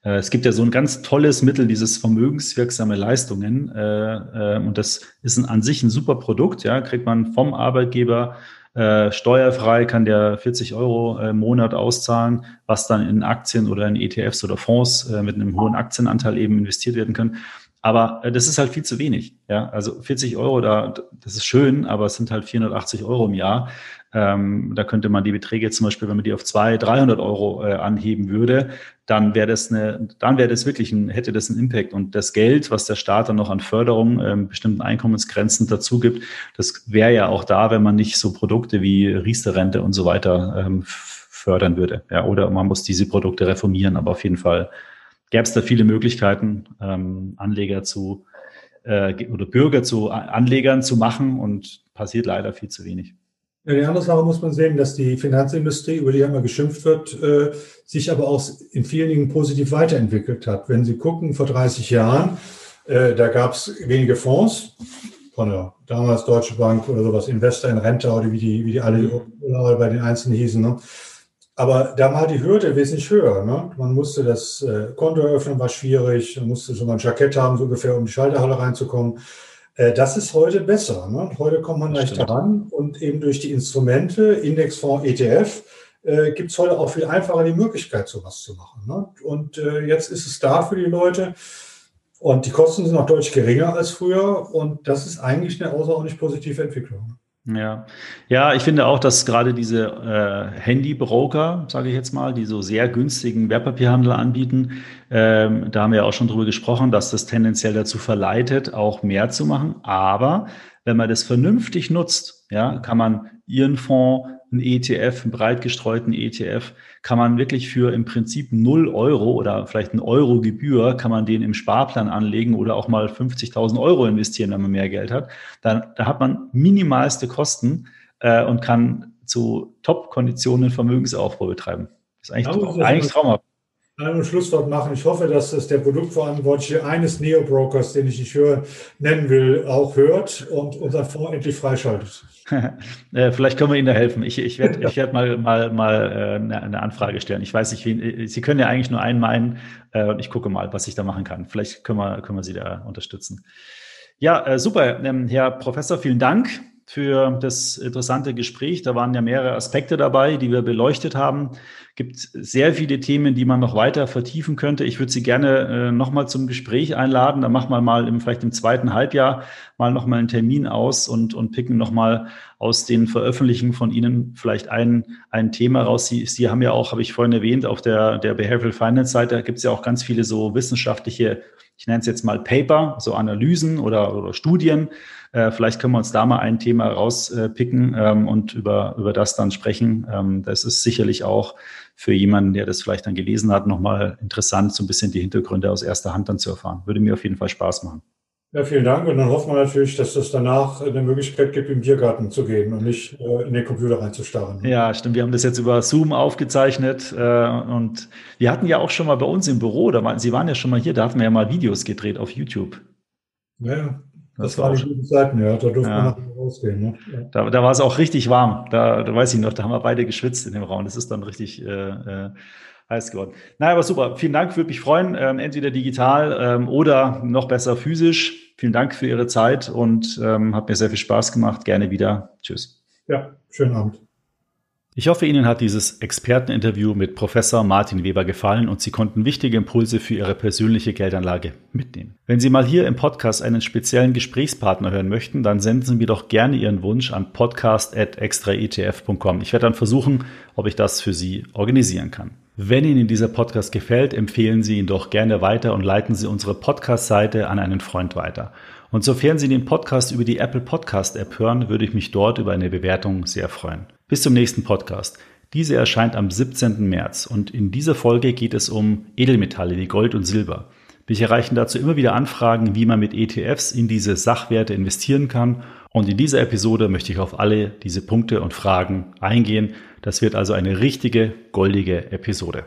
Äh, es gibt ja so ein ganz tolles Mittel, dieses vermögenswirksame Leistungen. Äh, äh, und das ist ein, an sich ein super Produkt. Ja, kriegt man vom Arbeitgeber äh, steuerfrei kann der 40 Euro im Monat auszahlen, was dann in Aktien oder in ETFs oder Fonds äh, mit einem hohen Aktienanteil eben investiert werden können. Aber äh, das ist halt viel zu wenig. Ja, also 40 Euro, da, das ist schön, aber es sind halt 480 Euro im Jahr. Ähm, da könnte man die Beträge zum Beispiel, wenn man die auf 200, 300 Euro äh, anheben würde, dann wäre das eine, dann wäre das wirklich ein, hätte das einen Impact. Und das Geld, was der Staat dann noch an Förderung, ähm, bestimmten Einkommensgrenzen dazu gibt, das wäre ja auch da, wenn man nicht so Produkte wie Riester-Rente und so weiter ähm, fördern würde. Ja, oder man muss diese Produkte reformieren, aber auf jeden Fall gäbe es da viele Möglichkeiten, ähm, Anleger zu äh, oder Bürger zu Anlegern zu machen und passiert leider viel zu wenig. Ja, die andere Sache muss man sehen, dass die Finanzindustrie, über die immer geschimpft wird, äh, sich aber auch in vielen Dingen positiv weiterentwickelt hat. Wenn Sie gucken, vor 30 Jahren, äh, da gab es wenige Fonds von der damals Deutsche Bank oder sowas, Investor in Rente oder wie die, wie die alle bei den Einzelnen hießen. Ne? Aber da war die Hürde wesentlich höher. Ne? Man musste das äh, Konto eröffnen, war schwierig, man musste mal ein Jackett haben, so ungefähr, um die Schalterhalle reinzukommen. Äh, das ist heute besser. Ne? Heute kommt man leichter ran und eben durch die Instrumente, Indexfonds, ETF, äh, gibt es heute auch viel einfacher die Möglichkeit, sowas zu machen. Ne? Und äh, jetzt ist es da für die Leute. Und die Kosten sind auch deutlich geringer als früher. Und das ist eigentlich eine außerordentlich positive Entwicklung. Ja, ja, ich finde auch, dass gerade diese äh, Handy-Broker, sage ich jetzt mal, die so sehr günstigen Wertpapierhandel anbieten, ähm, da haben wir ja auch schon drüber gesprochen, dass das tendenziell dazu verleitet, auch mehr zu machen. Aber wenn man das vernünftig nutzt, ja, kann man Ihren Fonds einen ETF, einen breit gestreuten ETF, kann man wirklich für im Prinzip 0 Euro oder vielleicht ein Euro Gebühr, kann man den im Sparplan anlegen oder auch mal 50.000 Euro investieren, wenn man mehr Geld hat. Dann, da hat man minimalste Kosten äh, und kann zu Top-Konditionen Vermögensaufbau betreiben. Das ist eigentlich, ja, eigentlich traumhaft. Ein Schlusswort machen. Ich hoffe, dass das der Produktverantwortliche eines Neo-Brokers, den ich nicht hören, nennen will, auch hört und unser Fonds endlich freischaltet. Äh, vielleicht können wir Ihnen da helfen. Ich, ich werde ich werd mal, mal, mal äh, eine Anfrage stellen. Ich weiß nicht, wie, Sie können ja eigentlich nur einen meinen und ich gucke mal, was ich da machen kann. Vielleicht können wir, können wir Sie da unterstützen. Ja, super. Ähm, Herr Professor, vielen Dank für das interessante Gespräch. Da waren ja mehrere Aspekte dabei, die wir beleuchtet haben. Gibt sehr viele Themen, die man noch weiter vertiefen könnte. Ich würde Sie gerne äh, nochmal zum Gespräch einladen. Da machen wir mal im, vielleicht im zweiten Halbjahr mal nochmal einen Termin aus und, und picken nochmal aus den Veröffentlichungen von Ihnen vielleicht ein, ein Thema raus. Sie, Sie haben ja auch, habe ich vorhin erwähnt, auf der, der Behavioral Finance Seite gibt es ja auch ganz viele so wissenschaftliche ich nenne es jetzt mal Paper, so Analysen oder, oder Studien. Äh, vielleicht können wir uns da mal ein Thema rauspicken ähm, und über, über das dann sprechen. Ähm, das ist sicherlich auch für jemanden, der das vielleicht dann gelesen hat, nochmal interessant, so ein bisschen die Hintergründe aus erster Hand dann zu erfahren. Würde mir auf jeden Fall Spaß machen. Ja, vielen Dank. Und dann hoffen wir natürlich, dass es danach eine Möglichkeit gibt, im Biergarten zu gehen und nicht äh, in den Computer reinzustarren. Ja, stimmt. Wir haben das jetzt über Zoom aufgezeichnet äh, und wir hatten ja auch schon mal bei uns im Büro, da waren, Sie waren ja schon mal hier, da hatten wir ja mal Videos gedreht auf YouTube. Ja, das, das war die guten Zeiten, ja. Da durfte ja. man rausgehen. Ne? Ja. Da, da war es auch richtig warm. Da, da weiß ich noch, da haben wir beide geschwitzt in dem Raum. Das ist dann richtig äh, äh heiß geworden. Naja, aber super. Vielen Dank, würde mich freuen. Ähm, entweder digital ähm, oder noch besser physisch. Vielen Dank für Ihre Zeit und ähm, hat mir sehr viel Spaß gemacht. Gerne wieder. Tschüss. Ja, schönen Abend. Ich hoffe, Ihnen hat dieses Experteninterview mit Professor Martin Weber gefallen und Sie konnten wichtige Impulse für Ihre persönliche Geldanlage mitnehmen. Wenn Sie mal hier im Podcast einen speziellen Gesprächspartner hören möchten, dann senden Sie mir doch gerne Ihren Wunsch an podcast.extraetf.com. Ich werde dann versuchen, ob ich das für Sie organisieren kann. Wenn Ihnen dieser Podcast gefällt, empfehlen Sie ihn doch gerne weiter und leiten Sie unsere Podcast-Seite an einen Freund weiter. Und sofern Sie den Podcast über die Apple Podcast App hören, würde ich mich dort über eine Bewertung sehr freuen. Bis zum nächsten Podcast. Diese erscheint am 17. März und in dieser Folge geht es um Edelmetalle wie Gold und Silber. Mich erreichen dazu immer wieder Anfragen, wie man mit ETFs in diese Sachwerte investieren kann. Und in dieser Episode möchte ich auf alle diese Punkte und Fragen eingehen. Das wird also eine richtige goldige Episode.